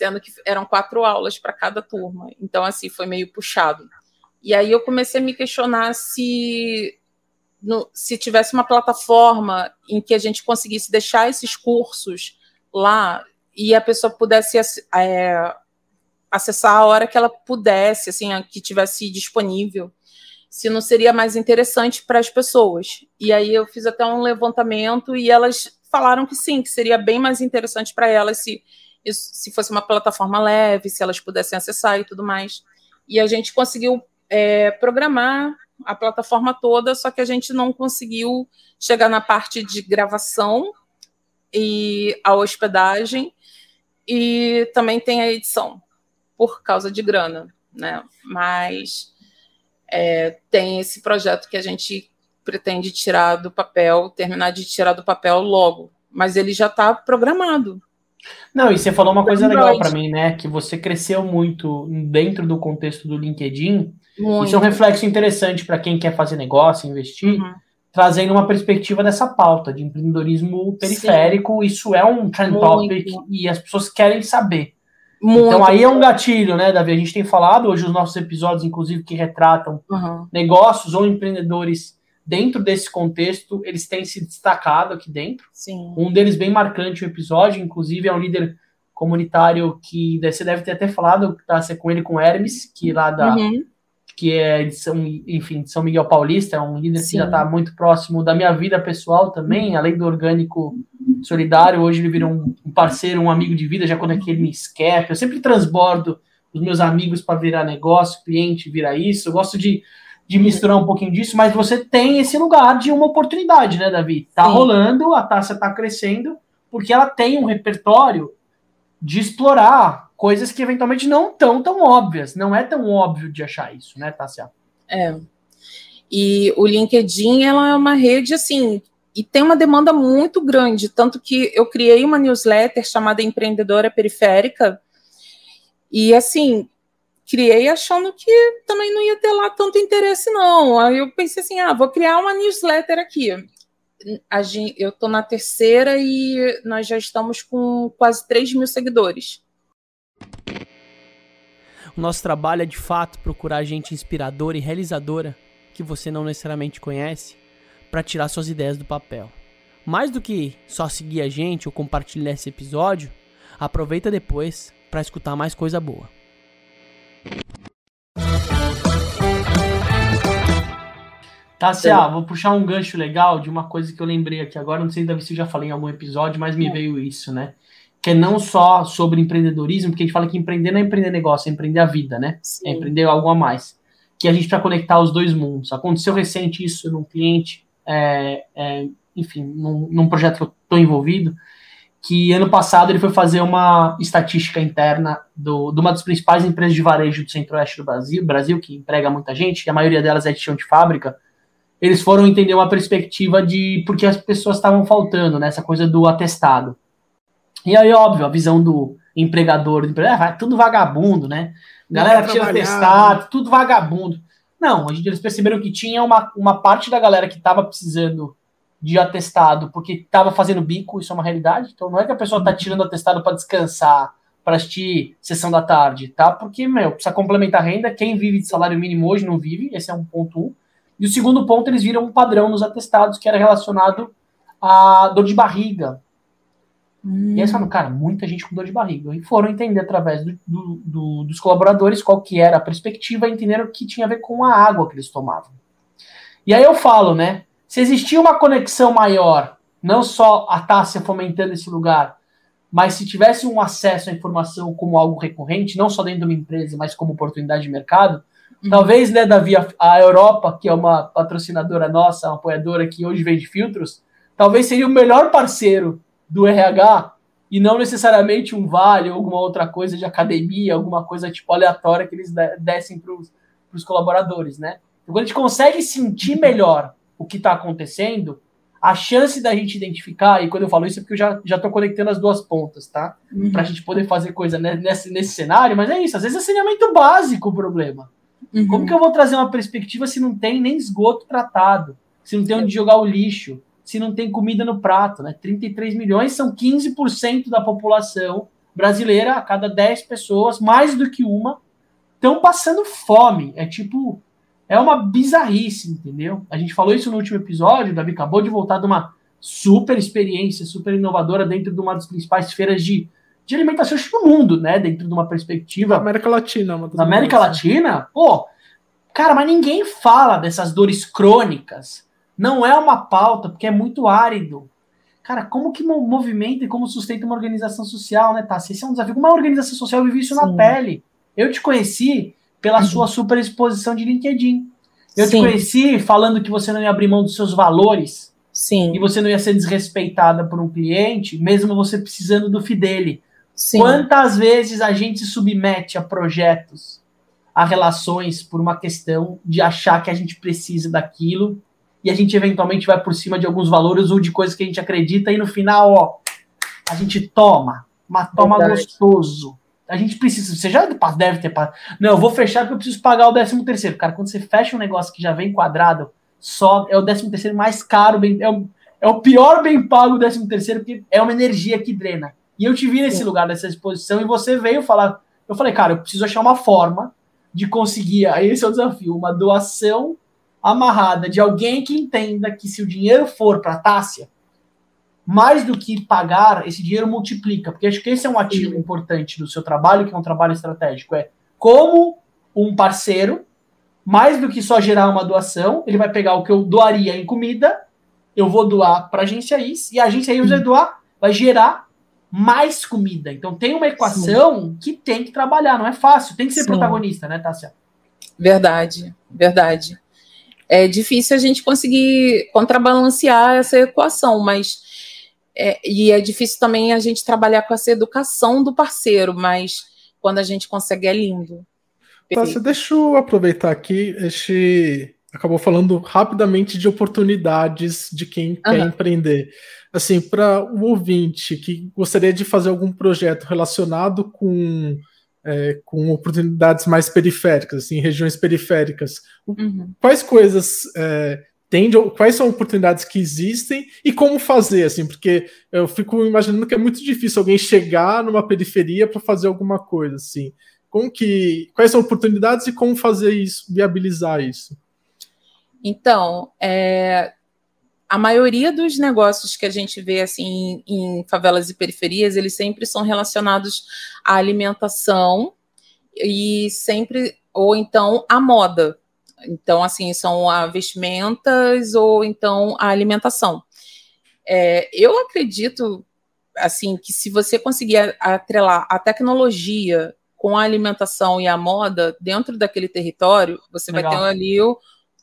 Speaker 1: sendo que eram quatro aulas para cada turma. Então, assim, foi meio puxado. E aí eu comecei a me questionar se no, se tivesse uma plataforma em que a gente conseguisse deixar esses cursos lá e a pessoa pudesse é, acessar a hora que ela pudesse, assim, que tivesse disponível, se não seria mais interessante para as pessoas. E aí eu fiz até um levantamento e elas falaram que sim, que seria bem mais interessante para elas se isso, se fosse uma plataforma leve, se elas pudessem acessar e tudo mais. E a gente conseguiu é, programar a plataforma toda, só que a gente não conseguiu chegar na parte de gravação e a hospedagem e também tem a edição por causa de grana, né? Mas é, tem esse projeto que a gente pretende tirar do papel, terminar de tirar do papel logo, mas ele já está programado.
Speaker 3: Não, e você falou uma coisa legal para mim, né? Que você cresceu muito dentro do contexto do LinkedIn. Muito. Isso é um reflexo interessante para quem quer fazer negócio, investir, uhum. trazendo uma perspectiva dessa pauta de empreendedorismo periférico. Sim. Isso é um trend muito. topic e as pessoas querem saber. Muito. Então aí é um gatilho, né, Davi? A gente tem falado hoje os nossos episódios, inclusive, que retratam uhum. negócios ou empreendedores dentro desse contexto, eles têm se destacado aqui dentro.
Speaker 1: Sim.
Speaker 3: Um deles bem marcante o episódio, inclusive é um líder comunitário que você deve ter até falado, tá ser com ele com Hermes, que lá da uhum. que é de São, enfim, de São Miguel Paulista, é um líder Sim. que já está muito próximo da minha vida pessoal também, além do orgânico solidário, hoje ele virou um parceiro, um amigo de vida, já quando é que ele me esquece, eu sempre transbordo os meus amigos para virar negócio, cliente virar isso, eu gosto de de misturar um pouquinho disso, mas você tem esse lugar de uma oportunidade, né, Davi? Tá Sim. rolando, a taxa tá crescendo, porque ela tem um repertório de explorar coisas que eventualmente não tão tão óbvias. Não é tão óbvio de achar isso, né, Tássia?
Speaker 1: É. E o LinkedIn ela é uma rede assim e tem uma demanda muito grande, tanto que eu criei uma newsletter chamada Empreendedora Periférica. E assim, criei achando que também não ia ter lá tanto interesse, não. Aí eu pensei assim: ah, vou criar uma newsletter aqui. Eu estou na terceira e nós já estamos com quase 3 mil seguidores.
Speaker 4: O nosso trabalho é de fato procurar gente inspiradora e realizadora que você não necessariamente conhece para tirar suas ideias do papel. Mais do que só seguir a gente ou compartilhar esse episódio, aproveita depois para escutar mais coisa boa.
Speaker 3: Tássia, vou puxar um gancho legal de uma coisa que eu lembrei aqui agora, não sei se eu já falei em algum episódio, mas me veio isso, né? Que é não só sobre empreendedorismo, porque a gente fala que empreender não é empreender negócio, é empreender a vida, né? Sim. É empreender algo a mais. Que a gente para conectar os dois mundos. Aconteceu recente isso num cliente, é, é, enfim, num, num projeto que eu estou envolvido, que ano passado ele foi fazer uma estatística interna do, de uma das principais empresas de varejo do centro-oeste do Brasil, Brasil, que emprega muita gente, que a maioria delas é de chão de fábrica, eles foram entender uma perspectiva de porque as pessoas estavam faltando, né, essa coisa do atestado. E aí, óbvio, a visão do empregador, do empregador, ah, tudo vagabundo, né? Galera tira atestado, tudo vagabundo. Não, a gente, eles perceberam que tinha uma, uma parte da galera que estava precisando de atestado porque estava fazendo bico, isso é uma realidade. Então não é que a pessoa está tirando atestado para descansar, para assistir sessão da tarde, tá? Porque, meu, precisa complementar a renda. Quem vive de salário mínimo hoje não vive, esse é um ponto um. E o segundo ponto, eles viram um padrão nos atestados que era relacionado à dor de barriga. Hum. E aí falam, cara, muita gente com dor de barriga. E foram entender através do, do, do, dos colaboradores qual que era a perspectiva e entenderam que tinha a ver com a água que eles tomavam. E aí eu falo, né? Se existia uma conexão maior, não só a Tássia fomentando esse lugar, mas se tivesse um acesso à informação como algo recorrente, não só dentro de uma empresa, mas como oportunidade de mercado, uhum. talvez, né, Davi, a Europa, que é uma patrocinadora nossa, uma apoiadora que hoje vende filtros, talvez seria o melhor parceiro do RH e não necessariamente um vale ou alguma outra coisa de academia, alguma coisa tipo aleatória que eles dessem para os colaboradores, né? Então, quando a gente consegue sentir melhor o que está acontecendo, a chance da gente identificar, e quando eu falo isso é porque eu já, já tô conectando as duas pontas, tá? Uhum. Para a gente poder fazer coisa nesse, nesse cenário, mas é isso, às vezes é saneamento básico o problema. Uhum. Como que eu vou trazer uma perspectiva se não tem nem esgoto tratado, se não tem onde jogar o lixo, se não tem comida no prato, né? 33 milhões são 15% da população brasileira, a cada 10 pessoas, mais do que uma, estão passando fome. É tipo é uma bizarrice, entendeu? A gente falou isso no último episódio, o Davi acabou de voltar de uma super experiência, super inovadora dentro de uma das principais feiras de, de alimentação do mundo, né? Dentro de uma perspectiva.
Speaker 2: Na América Latina, uma
Speaker 3: Na América Latina, pô, cara, mas ninguém fala dessas dores crônicas. Não é uma pauta, porque é muito árido. Cara, como que movimenta e como sustenta uma organização social, né, Tassi? Esse é um desafio. Uma organização social vive isso Sim. na pele. Eu te conheci pela uhum. sua super exposição de LinkedIn. Eu Sim. te conheci falando que você não ia abrir mão dos seus valores.
Speaker 1: Sim.
Speaker 3: E você não ia ser desrespeitada por um cliente, mesmo você precisando do Fidele. Sim. Quantas vezes a gente se submete a projetos, a relações, por uma questão de achar que a gente precisa daquilo e a gente eventualmente vai por cima de alguns valores ou de coisas que a gente acredita e no final, ó, a gente toma, mas toma Verdade. gostoso. A gente precisa. Você já deve ter. Não, eu vou fechar porque eu preciso pagar o 13 terceiro. Cara, quando você fecha um negócio que já vem quadrado, só é o 13 terceiro mais caro, bem, é, o, é o pior bem pago o 13 terceiro, porque é uma energia que drena. E eu te vi nesse Sim. lugar, nessa exposição, e você veio falar. Eu falei, cara, eu preciso achar uma forma de conseguir. Aí esse é o desafio, uma doação amarrada de alguém que entenda que se o dinheiro for para Tássia, mais do que pagar, esse dinheiro multiplica, porque acho que esse é um ativo Sim. importante do seu trabalho, que é um trabalho estratégico, é como um parceiro, mais do que só gerar uma doação, ele vai pegar o que eu doaria em comida, eu vou doar para a agência IS, e a agência IS vai doar, vai gerar mais comida. Então tem uma equação Sim. que tem que trabalhar, não é fácil, tem que ser Sim. protagonista, né, Tássia?
Speaker 1: Verdade, verdade. É difícil a gente conseguir contrabalancear essa equação, mas é, e é difícil também a gente trabalhar com essa educação do parceiro, mas quando a gente consegue é lindo.
Speaker 2: Tá, deixa eu aproveitar aqui. Este acabou falando rapidamente de oportunidades de quem uhum. quer empreender. Assim, para o ouvinte que gostaria de fazer algum projeto relacionado com é, com oportunidades mais periféricas, assim, regiões periféricas. Uhum. Quais coisas é, tem, quais são oportunidades que existem e como fazer, assim, porque eu fico imaginando que é muito difícil alguém chegar numa periferia para fazer alguma coisa, assim. Como que, quais são oportunidades e como fazer isso, viabilizar isso?
Speaker 1: Então, é, a maioria dos negócios que a gente vê assim em, em favelas e periferias, eles sempre são relacionados à alimentação e sempre ou então à moda. Então, assim, são a vestimentas ou então a alimentação. É, eu acredito assim que se você conseguir atrelar a tecnologia com a alimentação e a moda dentro daquele território, você Legal. vai ter ali o,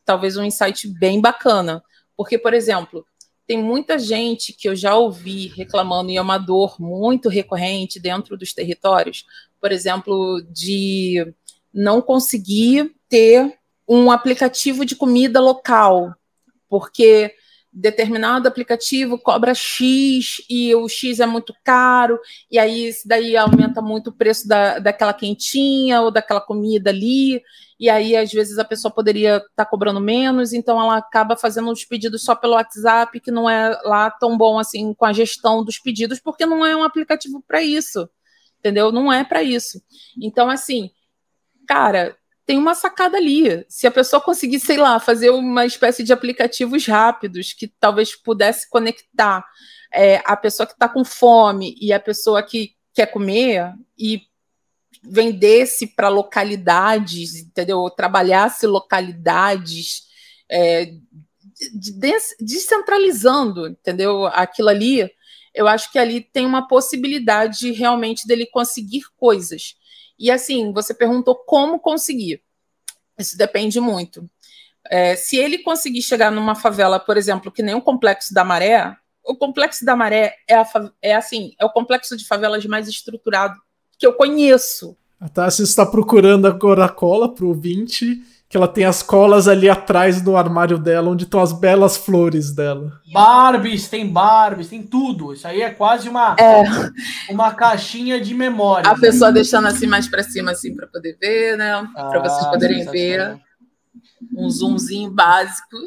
Speaker 1: talvez um insight bem bacana. Porque, por exemplo, tem muita gente que eu já ouvi reclamando, e é uma dor muito recorrente dentro dos territórios, por exemplo, de não conseguir ter um aplicativo de comida local, porque determinado aplicativo cobra X e o X é muito caro, e aí isso daí aumenta muito o preço da, daquela quentinha ou daquela comida ali, e aí às vezes a pessoa poderia estar tá cobrando menos, então ela acaba fazendo os pedidos só pelo WhatsApp, que não é lá tão bom assim com a gestão dos pedidos, porque não é um aplicativo para isso, entendeu? Não é para isso. Então, assim, cara, tem uma sacada ali. Se a pessoa conseguir, sei lá, fazer uma espécie de aplicativos rápidos que talvez pudesse conectar é, a pessoa que está com fome e a pessoa que quer comer e vendesse para localidades, entendeu? Trabalhasse localidades, é, descentralizando, entendeu? Aquilo ali, eu acho que ali tem uma possibilidade realmente dele conseguir coisas. E assim, você perguntou como conseguir. Isso depende muito. É, se ele conseguir chegar numa favela, por exemplo, que nem o Complexo da Maré, o Complexo da Maré é, a, é assim, é o complexo de favelas mais estruturado que eu conheço.
Speaker 2: A Tassi está procurando agora a cola pro ouvinte, que ela tem as colas ali atrás do armário dela, onde estão as belas flores dela.
Speaker 3: Barbies, tem Barbies, tem tudo. Isso aí é quase uma, é. uma caixinha de memória.
Speaker 1: A né? pessoa deixando assim mais para cima, assim, para poder ver, né? Ah, para vocês poderem ver. Um zoomzinho básico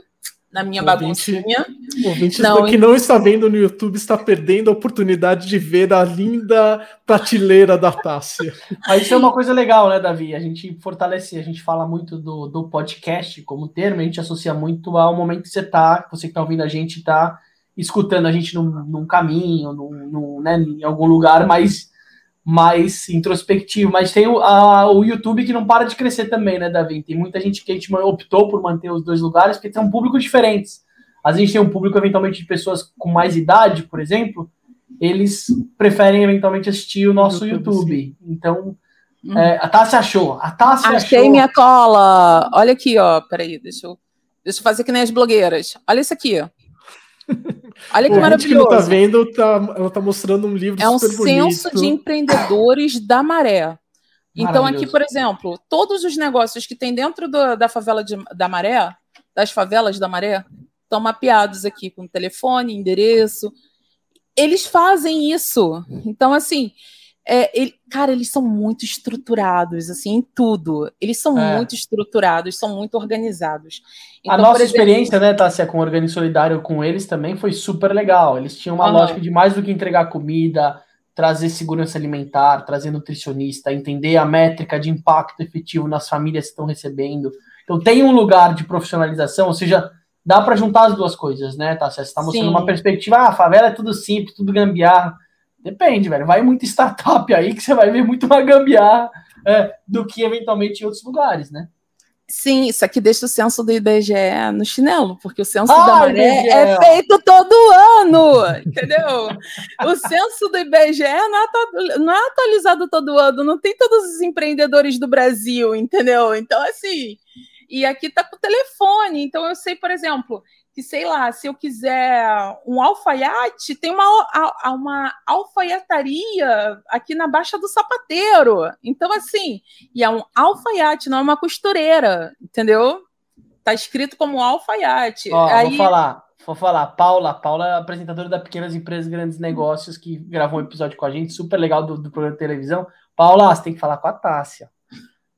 Speaker 1: na minha baguncinha.
Speaker 2: O ouvinte não, que não está vendo no YouTube está perdendo a oportunidade de ver a linda prateleira da Tássia.
Speaker 3: Mas isso é uma coisa legal, né, Davi? A gente fortalece, a gente fala muito do, do podcast como termo, a gente associa muito ao momento que você está, você que está ouvindo a gente está escutando a gente num, num caminho, num, num, né, em algum lugar mais mais introspectivo, mas tem o, a, o YouTube que não para de crescer também, né, Davi? Tem muita gente que a gente optou por manter os dois lugares porque tem um público diferentes. Às vezes tem um público eventualmente de pessoas com mais idade, por exemplo, eles preferem eventualmente assistir o nosso YouTube. YouTube. Então, hum. é, a Tássia achou. A Tássia
Speaker 1: Achei achou. minha cola. Olha aqui, ó. Peraí, deixa eu, deixa eu fazer que nem as blogueiras. Olha isso aqui, ó. Olha que o maravilhoso. Que não
Speaker 2: tá vendo, tá, ela tá mostrando um livro
Speaker 1: É um censo de empreendedores da maré. Então, aqui, por exemplo, todos os negócios que tem dentro do, da favela de, da Maré, das favelas da Maré, estão mapeados aqui com telefone, endereço. Eles fazem isso. Então, assim, é, ele, cara, eles são muito estruturados, assim, em tudo. Eles são é. muito estruturados, são muito organizados.
Speaker 3: Então, a nossa exemplo, experiência, né, Tássia, com o Organize Solidário com eles também foi super legal. Eles tinham uma uhum. lógica de mais do que entregar comida, trazer segurança alimentar, trazer nutricionista, entender a métrica de impacto efetivo nas famílias que estão recebendo. Então tem um lugar de profissionalização, ou seja, dá para juntar as duas coisas, né, Tássia? Você está mostrando Sim. uma perspectiva, ah, a favela é tudo simples, tudo gambiarra. Depende, velho. Vai muita startup aí que você vai ver muito mais gambiarra é, do que eventualmente em outros lugares, né?
Speaker 1: Sim, isso aqui deixa o censo do IBGE no chinelo, porque o censo ah, da maré é feito todo ano, entendeu? o censo do IBGE não é, não é atualizado todo ano, não tem todos os empreendedores do Brasil, entendeu? Então, assim, e aqui tá com o telefone, então eu sei, por exemplo, que, sei lá, se eu quiser um alfaiate, tem uma, uma alfaiataria aqui na Baixa do Sapateiro. Então, assim, e é um alfaiate, não é uma costureira, entendeu? Tá escrito como alfaiate.
Speaker 3: Ó, Aí... Vou falar, vou falar. Paula, Paula é apresentadora da Pequenas Empresas Grandes Negócios, que gravou um episódio com a gente, super legal do, do programa de televisão. Paula, você tem que falar com a Tássia.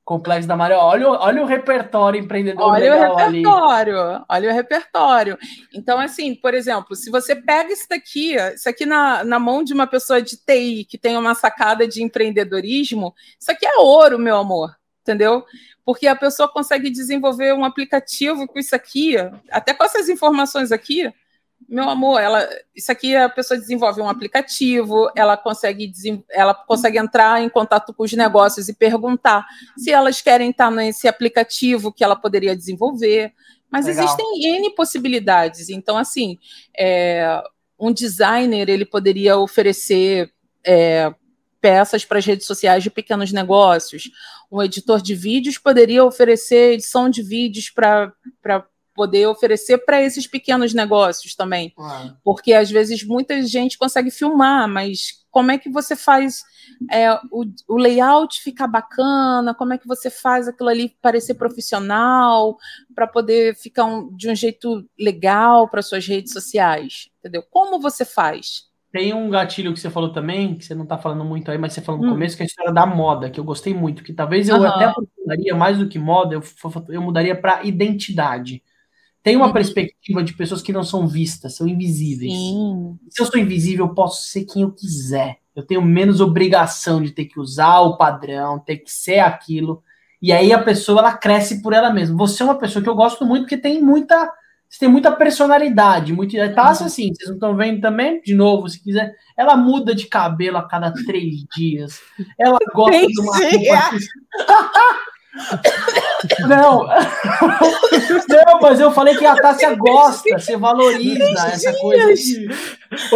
Speaker 3: Complexo da Maré. Olha, olha o repertório empreendedor
Speaker 1: olha
Speaker 3: legal
Speaker 1: o repertório, ali. Olha o repertório. Então, assim, por exemplo, se você pega isso daqui, isso aqui na, na mão de uma pessoa de TI que tem uma sacada de empreendedorismo, isso aqui é ouro, meu amor, entendeu? Porque a pessoa consegue desenvolver um aplicativo com isso aqui, até com essas informações aqui, meu amor, ela, isso aqui a pessoa desenvolve um aplicativo, ela consegue, ela consegue entrar em contato com os negócios e perguntar se elas querem estar nesse aplicativo que ela poderia desenvolver. Mas Legal. existem N possibilidades. Então, assim, é, um designer ele poderia oferecer é, peças para as redes sociais de pequenos negócios. Um editor de vídeos poderia oferecer edição de vídeos para poder oferecer para esses pequenos negócios também. Ah. Porque às vezes muita gente consegue filmar, mas como é que você faz é, o, o, layout ficar bacana? Como é que você faz aquilo ali parecer profissional para poder ficar um, de um jeito legal para suas redes sociais? Entendeu? Como você faz?
Speaker 3: Tem um gatilho que você falou também, que você não está falando muito aí, mas você falou no hum. começo, que é a história da moda, que eu gostei muito, que talvez eu uhum. até mudaria mais do que moda, eu, eu mudaria para identidade. Tem uma uhum. perspectiva de pessoas que não são vistas, são invisíveis. Sim. Se eu sou invisível, eu posso ser quem eu quiser. Eu tenho menos obrigação de ter que usar o padrão, ter que ser aquilo. E aí a pessoa ela cresce por ela mesma. Você é uma pessoa que eu gosto muito porque tem muita, você tem muita personalidade, muito. Tá assim, vocês não estão vendo também? De novo, se quiser. Ela muda de cabelo a cada três dias. Ela gosta de uma roupa. Não, não, mas eu falei que a Tássia gosta, você valoriza essa coisa.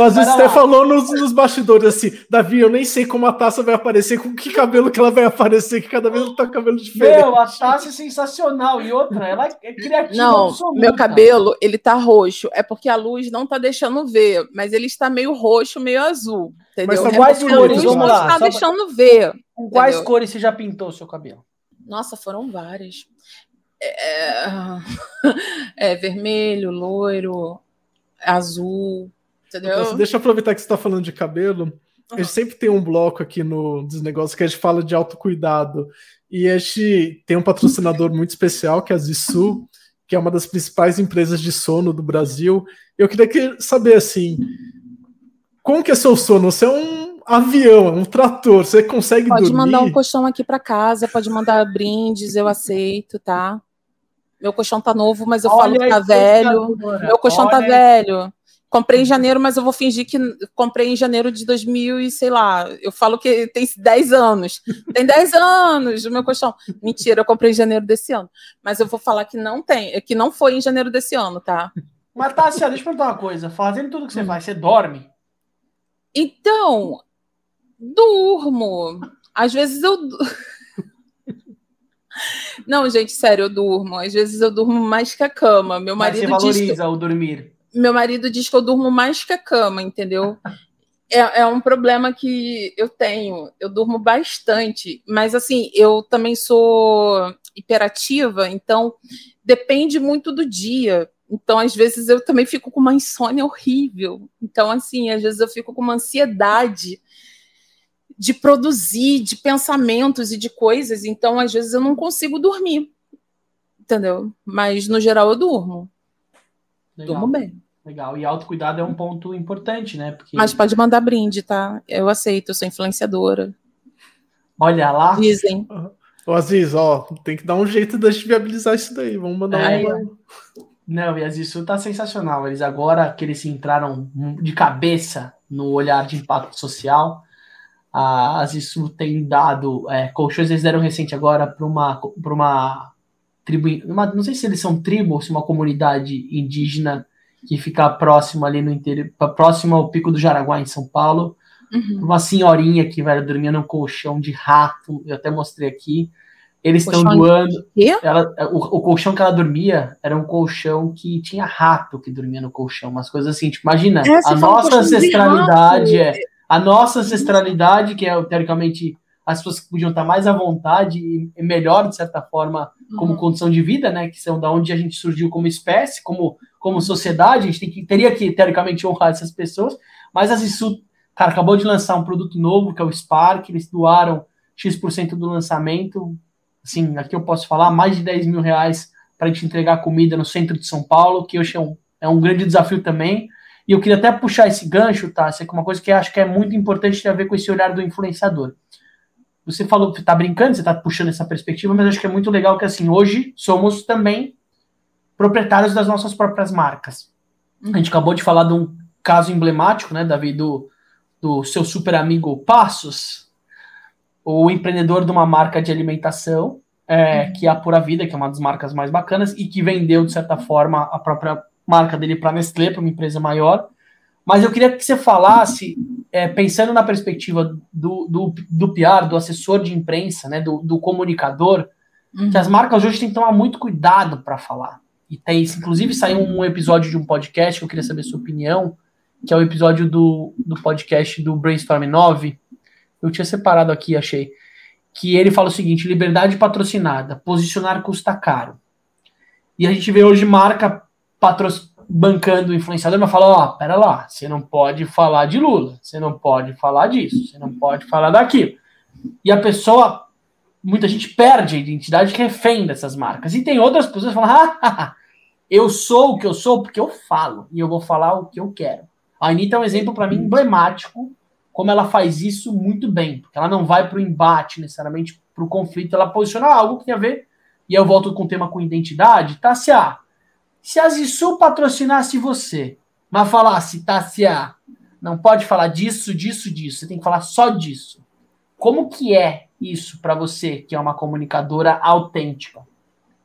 Speaker 2: Às vezes até falou nos, nos bastidores assim, Davi, eu nem sei como a Tássia vai aparecer, com que cabelo que ela vai aparecer, que cada vez ela tá com cabelo diferente.
Speaker 3: Meu, a Tássia é sensacional. E outra, ela é criativa.
Speaker 1: Não, absoluta. meu cabelo, ele tá roxo. É porque a luz não tá deixando ver, mas ele está meio roxo, meio azul. Entendeu? Mas
Speaker 3: é quais cores? Vamos lá.
Speaker 1: Tá deixando ver.
Speaker 3: Com quais cores você já pintou o seu cabelo?
Speaker 1: Nossa, foram várias. É, é, vermelho, loiro, azul, entendeu? Nossa,
Speaker 2: deixa eu aproveitar que você está falando de cabelo. Uhum. A gente sempre tem um bloco aqui no dos negócios que a gente fala de autocuidado. E a gente tem um patrocinador muito especial, que é a Zissu, que é uma das principais empresas de sono do Brasil. Eu queria saber assim, como que é seu sono? Você é um avião, um trator, você consegue
Speaker 1: pode
Speaker 2: dormir?
Speaker 1: Pode mandar um colchão aqui para casa, pode mandar brindes, eu aceito, tá? Meu colchão tá novo, mas eu Olha falo que tá velho. Meu colchão tá Olha tá velho. Comprei em janeiro, mas eu vou fingir que comprei em janeiro de 2000 e sei lá. Eu falo que tem 10 anos. Tem 10 anos o meu colchão. Mentira, eu comprei em janeiro desse ano. Mas eu vou falar que não tem, que não foi em janeiro desse ano, tá?
Speaker 3: Mas, Tássia, deixa eu perguntar uma coisa. Fazendo tudo que você hum. faz, você dorme?
Speaker 1: Então, Durmo. Às vezes eu. Não, gente, sério, eu durmo. Às vezes eu durmo mais que a cama. Meu marido
Speaker 3: Mas você valoriza
Speaker 1: que...
Speaker 3: o dormir.
Speaker 1: Meu marido diz que eu durmo mais que a cama, entendeu? é, é um problema que eu tenho. Eu durmo bastante, mas assim, eu também sou hiperativa, então depende muito do dia. Então, às vezes, eu também fico com uma insônia horrível. Então, assim, às vezes eu fico com uma ansiedade de produzir, de pensamentos e de coisas. Então, às vezes, eu não consigo dormir. Entendeu? Mas, no geral, eu durmo. Legal. Durmo bem.
Speaker 3: Legal. E autocuidado é um ponto importante, né?
Speaker 1: Porque... Mas pode mandar brinde, tá? Eu aceito, eu sou influenciadora.
Speaker 3: Olha lá.
Speaker 1: Dizem.
Speaker 2: Ô, Aziz, ó, tem que dar um jeito de viabilizar isso daí. Vamos mandar é, um.
Speaker 3: Não, e Aziz, isso tá sensacional. Eles agora que eles entraram de cabeça no olhar de impacto social, a isso tem dado é, colchões, eles deram recente agora para uma, uma tribo, uma, não sei se eles são tribo ou se uma comunidade indígena que fica próximo ali no interior, próximo ao Pico do Jaraguá, em São Paulo. Uhum. Uma senhorinha que vai dormir num colchão de rato, eu até mostrei aqui. Eles estão doando. Ela, o, o, colchão que ela dormia era um colchão que tinha rato que dormia no colchão, umas coisas assim. Tipo, imagina, a nossa ancestralidade é a nossa ancestralidade, que é teoricamente as pessoas que podiam estar mais à vontade e melhor, de certa forma, como uhum. condição de vida, né? Que são da onde a gente surgiu como espécie, como, como sociedade, a gente tem que, teria que, teoricamente, honrar essas pessoas, mas a Zissu, cara, acabou de lançar um produto novo, que é o Spark, eles doaram X% do lançamento. Assim, aqui eu posso falar mais de 10 mil reais para a gente entregar comida no centro de São Paulo, que hoje é um, é um grande desafio também. E eu queria até puxar esse gancho, tá? Isso é uma coisa que acho que é muito importante ter a ver com esse olhar do influenciador. Você falou que tá brincando, você tá puxando essa perspectiva, mas acho que é muito legal que assim, hoje somos também proprietários das nossas próprias marcas. A gente acabou de falar de um caso emblemático, né, Davi, do, do seu super amigo Passos, o empreendedor de uma marca de alimentação, é, que é a Pura Vida, que é uma das marcas mais bacanas, e que vendeu, de certa forma, a própria marca dele para a Nestlé, para uma empresa maior. Mas eu queria que você falasse, é, pensando na perspectiva do, do, do PR, do assessor de imprensa, né, do, do comunicador, uhum. que as marcas hoje têm que tomar muito cuidado para falar. E tem, inclusive, saiu um episódio de um podcast que eu queria saber sua opinião, que é o episódio do, do podcast do Brainstorm 9. Eu tinha separado aqui, achei. Que ele fala o seguinte: liberdade patrocinada, posicionar custa caro. E a gente vê hoje marca patro... bancando o influenciador, mas fala: ó, oh, pera lá, você não pode falar de Lula, você não pode falar disso, você não pode falar daquilo. E a pessoa, muita gente perde a identidade refém dessas marcas. E tem outras pessoas que falam: ah, eu sou o que eu sou porque eu falo, e eu vou falar o que eu quero. A Anitta é um exemplo para mim emblemático, como ela faz isso muito bem, porque ela não vai para o embate necessariamente, para o conflito, ela posiciona algo que tem a ver, e eu volto com o tema com identidade, tá se a se a Zissu patrocinasse você, mas falasse, Tassia, não pode falar disso, disso, disso, você tem que falar só disso. Como que é isso para você, que é uma comunicadora autêntica?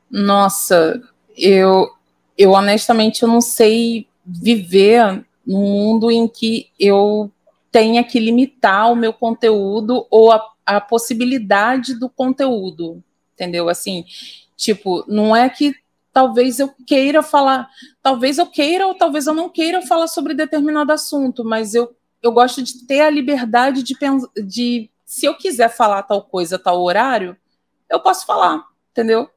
Speaker 1: Nossa, eu, eu honestamente eu não sei viver num mundo em que eu tenha que limitar o meu conteúdo ou a, a possibilidade do conteúdo, entendeu? Assim, tipo, não é que talvez eu queira falar, talvez eu queira ou talvez eu não queira falar sobre determinado assunto, mas eu, eu gosto de ter a liberdade de, de se eu quiser falar tal coisa, tal horário, eu posso falar, entendeu?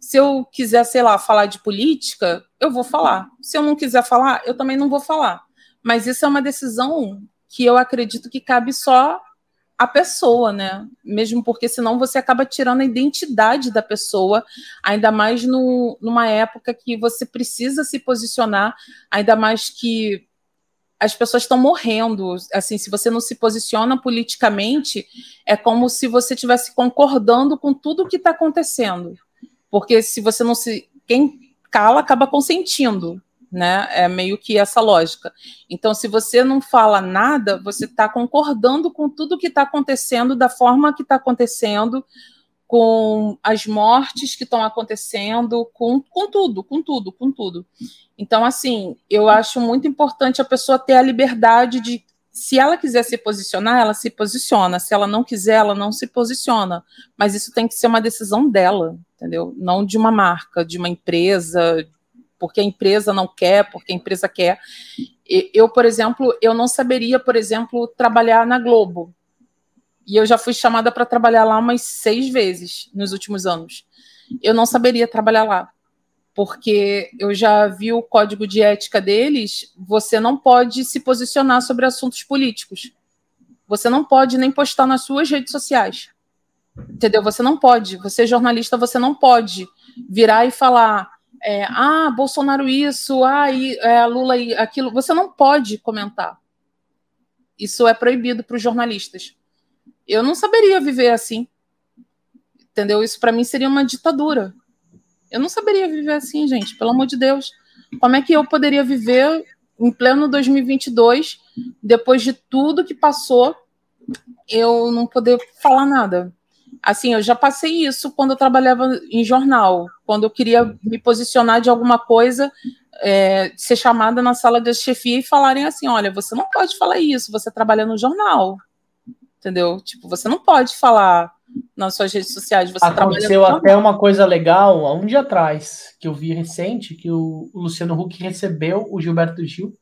Speaker 1: Se eu quiser, sei lá, falar de política, eu vou falar. Se eu não quiser falar, eu também não vou falar. Mas isso é uma decisão que eu acredito que cabe só a pessoa, né? Mesmo porque senão você acaba tirando a identidade da pessoa, ainda mais no, numa época que você precisa se posicionar, ainda mais que as pessoas estão morrendo. Assim, se você não se posiciona politicamente, é como se você estivesse concordando com tudo que está acontecendo. Porque se você não se. Quem cala acaba consentindo né? É meio que essa lógica. Então, se você não fala nada, você está concordando com tudo que está acontecendo, da forma que está acontecendo, com as mortes que estão acontecendo, com, com tudo, com tudo, com tudo. Então, assim, eu acho muito importante a pessoa ter a liberdade de, se ela quiser se posicionar, ela se posiciona. Se ela não quiser, ela não se posiciona. Mas isso tem que ser uma decisão dela, entendeu? Não de uma marca, de uma empresa, porque a empresa não quer, porque a empresa quer. Eu, por exemplo, eu não saberia, por exemplo, trabalhar na Globo. E eu já fui chamada para trabalhar lá umas seis vezes nos últimos anos. Eu não saberia trabalhar lá, porque eu já vi o código de ética deles. Você não pode se posicionar sobre assuntos políticos. Você não pode nem postar nas suas redes sociais. Entendeu? Você não pode. Você, jornalista, você não pode virar e falar: é, ah, Bolsonaro isso, ah, e, é, Lula aquilo. Você não pode comentar. Isso é proibido para os jornalistas. Eu não saberia viver assim. Entendeu? Isso para mim seria uma ditadura. Eu não saberia viver assim, gente, pelo amor de Deus. Como é que eu poderia viver em pleno 2022, depois de tudo que passou, eu não poder falar nada? Assim, eu já passei isso quando eu trabalhava em jornal, quando eu queria me posicionar de alguma coisa, é, ser chamada na sala de chefia e falarem assim: olha, você não pode falar isso, você trabalha no jornal. Entendeu? Tipo, você não pode falar nas suas redes sociais. Você
Speaker 3: Aconteceu até uma coisa legal há um dia atrás, que eu vi recente, que o, o Luciano Huck recebeu o Gilberto Gil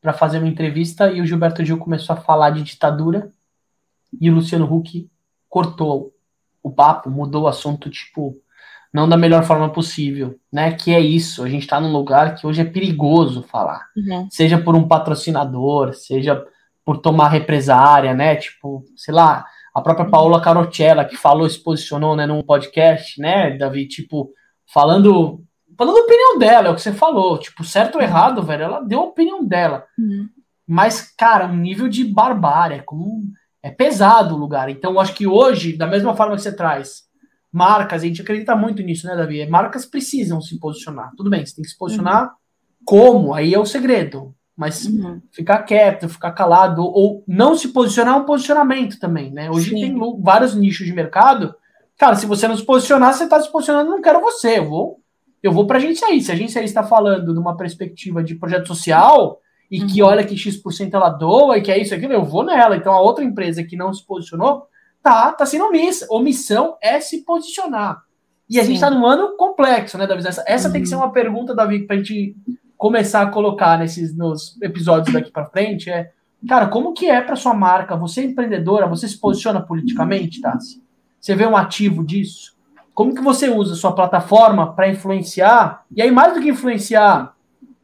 Speaker 3: para fazer uma entrevista e o Gilberto Gil começou a falar de ditadura e o Luciano Huck cortou o papo, mudou o assunto, tipo, não da melhor forma possível, né? Que é isso, a gente está num lugar que hoje é perigoso falar, uhum. seja por um patrocinador, seja por tomar represária, né? Tipo, sei lá, A própria Paola Carotella, que falou, se posicionou né, num podcast, né, Davi, tipo, falando falando a opinião dela, é o que você falou. Tipo, certo ou errado, velho, ela deu a opinião dela. Uhum. Mas, cara, um nível de barbárie, é como é pesado o lugar. Então, eu acho que hoje, da mesma forma que você traz marcas, a gente acredita muito nisso, né, Davi? Marcas precisam se posicionar. Tudo bem, você tem que se posicionar uhum. como, aí é o segredo. Mas uhum. ficar quieto, ficar calado, ou não se posicionar é um posicionamento também, né? Hoje Sim. tem vários nichos de mercado. Cara, se você não se posicionar, você está se posicionando, não quero você, eu vou eu vou para a agência aí. Se a agência aí está falando de uma perspectiva de projeto social e uhum. que olha que X% ela doa e que é isso aquilo, eu vou nela. Então a outra empresa que não se posicionou, tá, tá sendo omissa. Omissão é se posicionar. E a Sim. gente está num ano complexo, né, Davi? Essa, essa uhum. tem que ser uma pergunta, Davi, para a gente começar a colocar nesses nos episódios daqui para frente. É, cara, como que é para sua marca? Você é empreendedora, você se posiciona politicamente, Tassi? Você vê um ativo disso? Como que você usa sua plataforma para influenciar? E aí, mais do que influenciar,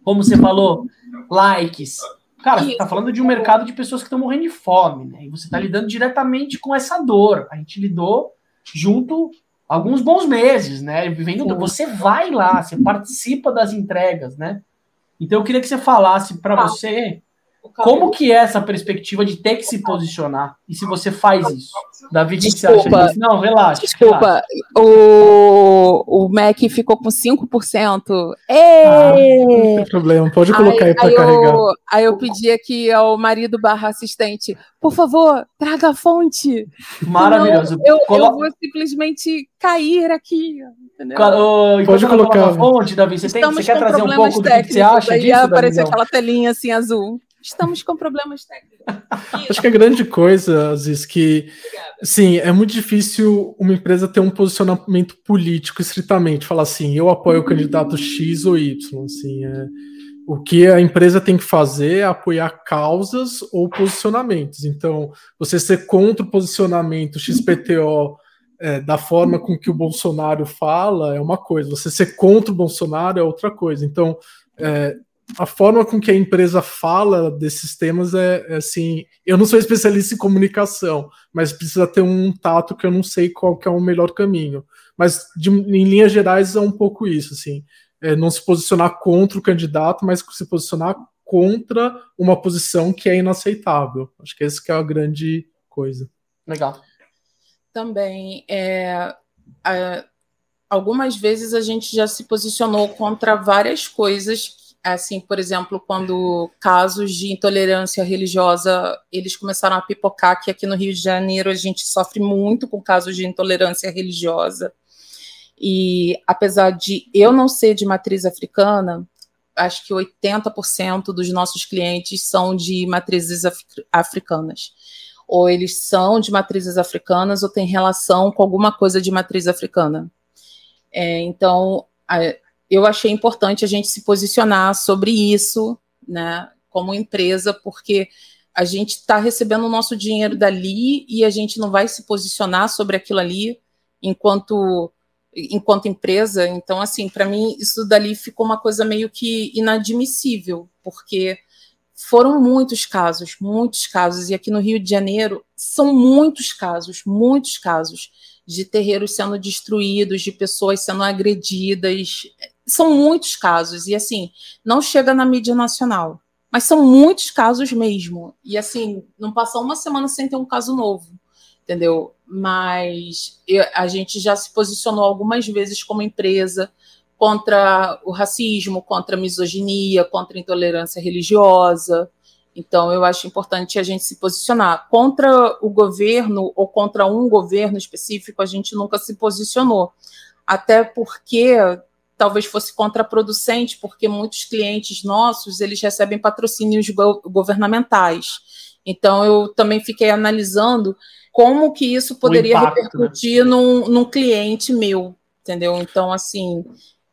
Speaker 3: como você falou, likes. Cara, você está falando de um mercado de pessoas que estão morrendo de fome, né? E você está lidando diretamente com essa dor. A gente lidou junto alguns bons meses, né? Vivendo, você vai lá, você participa das entregas, né? Então eu queria que você falasse para você como que é essa perspectiva de ter que se posicionar? E se você faz isso? Davi, o que você acha disso? Não, relaxa.
Speaker 1: Desculpa,
Speaker 3: relaxa.
Speaker 1: O, o Mac ficou com 5%. Ei!
Speaker 2: Ah, não tem problema, pode colocar aí, aí para carregar.
Speaker 1: Eu, aí eu pedi aqui ao marido barra assistente, por favor, traga a fonte.
Speaker 3: Maravilhoso.
Speaker 1: eu, eu vou simplesmente cair aqui. Entendeu?
Speaker 2: pode colocar.
Speaker 3: A fonte, Davi, você, tem, você quer trazer um pouco do que você acha disso,
Speaker 1: aparece aquela telinha assim azul estamos com problemas técnicos.
Speaker 2: Acho que a grande coisa, Aziz, que sim, é muito difícil uma empresa ter um posicionamento político estritamente, falar assim, eu apoio o candidato X ou Y, assim, é, o que a empresa tem que fazer é apoiar causas ou posicionamentos. Então, você ser contra o posicionamento XPTO é, da forma com que o Bolsonaro fala é uma coisa, você ser contra o Bolsonaro é outra coisa. Então, é, a forma com que a empresa fala desses temas é, é, assim. Eu não sou especialista em comunicação, mas precisa ter um tato que eu não sei qual que é o melhor caminho. Mas de, em linhas gerais é um pouco isso, assim. É não se posicionar contra o candidato, mas se posicionar contra uma posição que é inaceitável. Acho que essa que é a grande coisa.
Speaker 3: Legal.
Speaker 1: Também é, algumas vezes a gente já se posicionou contra várias coisas assim, por exemplo, quando casos de intolerância religiosa eles começaram a pipocar, que aqui no Rio de Janeiro a gente sofre muito com casos de intolerância religiosa. E apesar de eu não ser de matriz africana, acho que 80% dos nossos clientes são de matrizes africanas. Ou eles são de matrizes africanas ou têm relação com alguma coisa de matriz africana. É, então, a, eu achei importante a gente se posicionar sobre isso, né, como empresa, porque a gente está recebendo o nosso dinheiro dali e a gente não vai se posicionar sobre aquilo ali enquanto enquanto empresa. Então, assim, para mim isso dali ficou uma coisa meio que inadmissível, porque foram muitos casos, muitos casos, e aqui no Rio de Janeiro são muitos casos, muitos casos de terreiros sendo destruídos, de pessoas sendo agredidas são muitos casos, e assim, não chega na mídia nacional. Mas são muitos casos mesmo. E assim, não passa uma semana sem ter um caso novo, entendeu? Mas eu, a gente já se posicionou algumas vezes como empresa contra o racismo, contra a misoginia, contra a intolerância religiosa. Então, eu acho importante a gente se posicionar. Contra o governo ou contra um governo específico, a gente nunca se posicionou. Até porque talvez fosse contraproducente, porque muitos clientes nossos eles recebem patrocínios go governamentais. Então eu também fiquei analisando como que isso poderia impacto, né? repercutir né? num, num cliente meu, entendeu? Então, assim,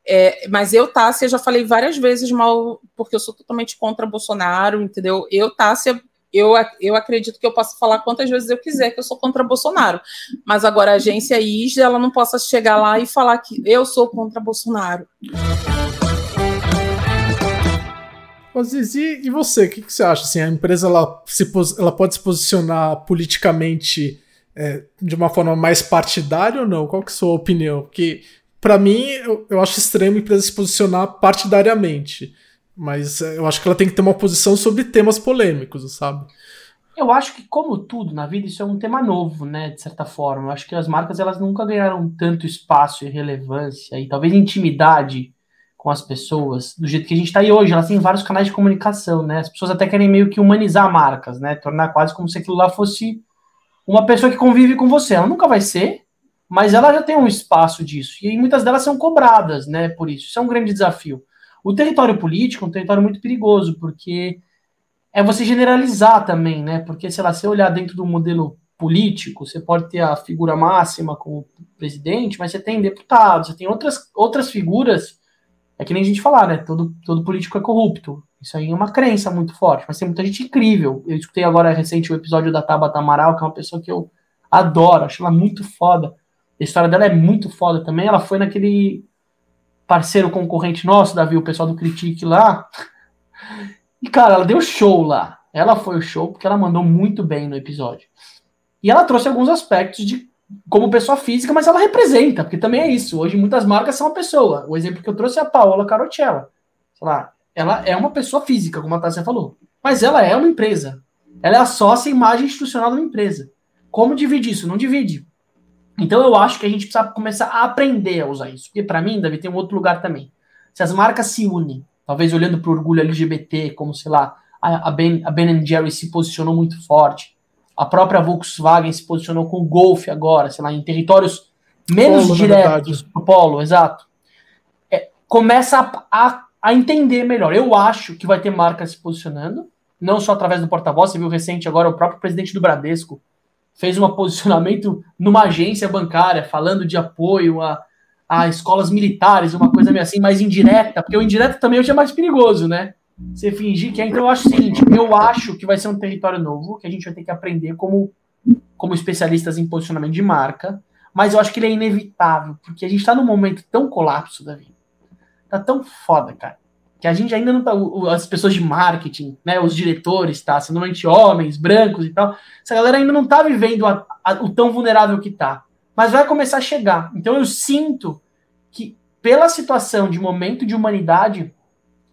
Speaker 1: é, mas eu, Tássia, já falei várias vezes mal, porque eu sou totalmente contra Bolsonaro, entendeu? Eu, Tássia, eu, eu acredito que eu posso falar quantas vezes eu quiser que eu sou contra Bolsonaro. Mas agora a agência IS, ela não possa chegar lá e falar que eu sou contra Bolsonaro.
Speaker 2: Mas e, e você, o que, que, você acha? Assim, a empresa ela, se, ela pode se posicionar politicamente é, de uma forma mais partidária ou não? Qual que é a sua opinião? Porque, para mim, eu, eu acho extremo a empresa se posicionar partidariamente. Mas é, eu acho que ela tem que ter uma posição sobre temas polêmicos, sabe?
Speaker 3: Eu acho que, como tudo na vida, isso é um tema novo, né? De certa forma. Eu acho que as marcas elas nunca ganharam tanto espaço e relevância e talvez intimidade com as pessoas do jeito que a gente está aí hoje. Elas têm vários canais de comunicação, né? As pessoas até querem meio que humanizar marcas, né? Tornar quase como se aquilo lá fosse uma pessoa que convive com você. Ela nunca vai ser, mas ela já tem um espaço disso. E muitas delas são cobradas, né? Por isso. Isso é um grande desafio. O território político é um território muito perigoso, porque é você generalizar também, né? Porque, sei lá, se olhar dentro do modelo político, você pode ter a figura máxima como presidente, mas você tem deputados, você tem outras, outras figuras. É que nem a gente falar, né? Todo, todo político é corrupto. Isso aí é uma crença muito forte, mas tem muita gente incrível. Eu escutei agora recente o episódio da Tabata Amaral, que é uma pessoa que eu adoro, acho ela muito foda. A história dela é muito foda também. Ela foi naquele parceiro concorrente nosso, Davi, o pessoal do Critique lá. E, cara, ela deu show lá. Ela foi o show porque ela mandou muito bem no episódio. E ela trouxe alguns aspectos de como pessoa física, mas ela representa, porque também é isso. Hoje muitas marcas são uma pessoa. O exemplo que eu trouxe é a Paola Carotella. Sei lá, ela é uma pessoa física, como a Tássia falou. Mas ela é uma empresa. Ela é a sócia imagem institucional de uma empresa. Como divide isso? Não divide. Então eu acho que a gente precisa começar a aprender a usar isso. Porque para mim, Davi, tem um outro lugar também. Se as marcas se unem, talvez olhando para o orgulho LGBT, como sei lá, a Ben, a ben Jerry se posicionou muito forte, a própria Volkswagen se posicionou com o Golf agora, sei lá, em territórios menos polo, diretos o polo, exato. É, começa a, a, a, entender melhor. Eu acho que vai ter marcas se posicionando, não só através do porta-voz, você viu recente agora o próprio presidente do Bradesco fez um posicionamento numa agência bancária, falando de apoio a, a escolas militares, uma coisa meio assim, mais indireta, porque o indireto também hoje é mais perigoso, né? Você fingir que é. Então eu acho o seguinte: eu acho que vai ser um território novo, que a gente vai ter que aprender como, como especialistas em posicionamento de marca, mas eu acho que ele é inevitável, porque a gente tá num momento tão colapso, Davi. Tá tão foda, cara que a gente ainda não tá. As pessoas de marketing, né, os diretores, tá? Sendo normalmente homens, brancos e tal. Essa galera ainda não tá vivendo a, a, o tão vulnerável que tá. Mas vai começar a chegar. Então eu sinto que, pela situação de momento de humanidade,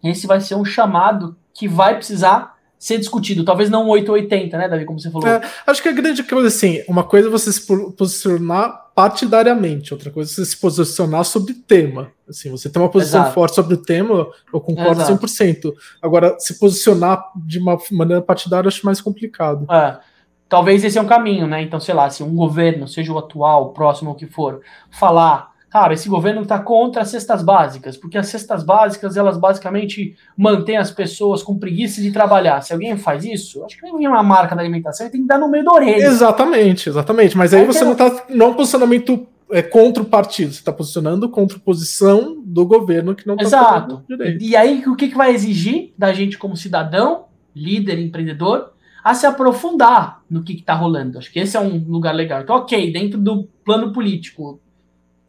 Speaker 3: esse vai ser um chamado que vai precisar ser discutido. Talvez não 880, né, Davi, como você falou. É,
Speaker 2: acho que a grande coisa, assim, uma coisa é você se posicionar partidariamente, outra coisa é você se posicionar sobre tema. Assim, você tem uma posição Exato. forte sobre o tema, eu concordo Exato. 100%. Agora, se posicionar de uma maneira partidária, eu acho mais complicado.
Speaker 3: É. Talvez esse é um caminho, né? Então, sei lá, se um governo, seja o atual, o próximo, o que for, falar cara, esse governo está contra as cestas básicas, porque as cestas básicas, elas basicamente mantêm as pessoas com preguiça de trabalhar. Se alguém faz isso, acho que nem uma marca da alimentação tem que dar no meio da orelha.
Speaker 2: Exatamente, exatamente. Mas aí, aí você não está não é um posicionamento é, contra o partido, você está posicionando contra a posição do governo que não está
Speaker 3: Exato. Direito. E aí, o que, que vai exigir da gente como cidadão, líder, empreendedor, a se aprofundar no que está rolando. Acho que esse é um lugar legal. Então, ok, dentro do plano político,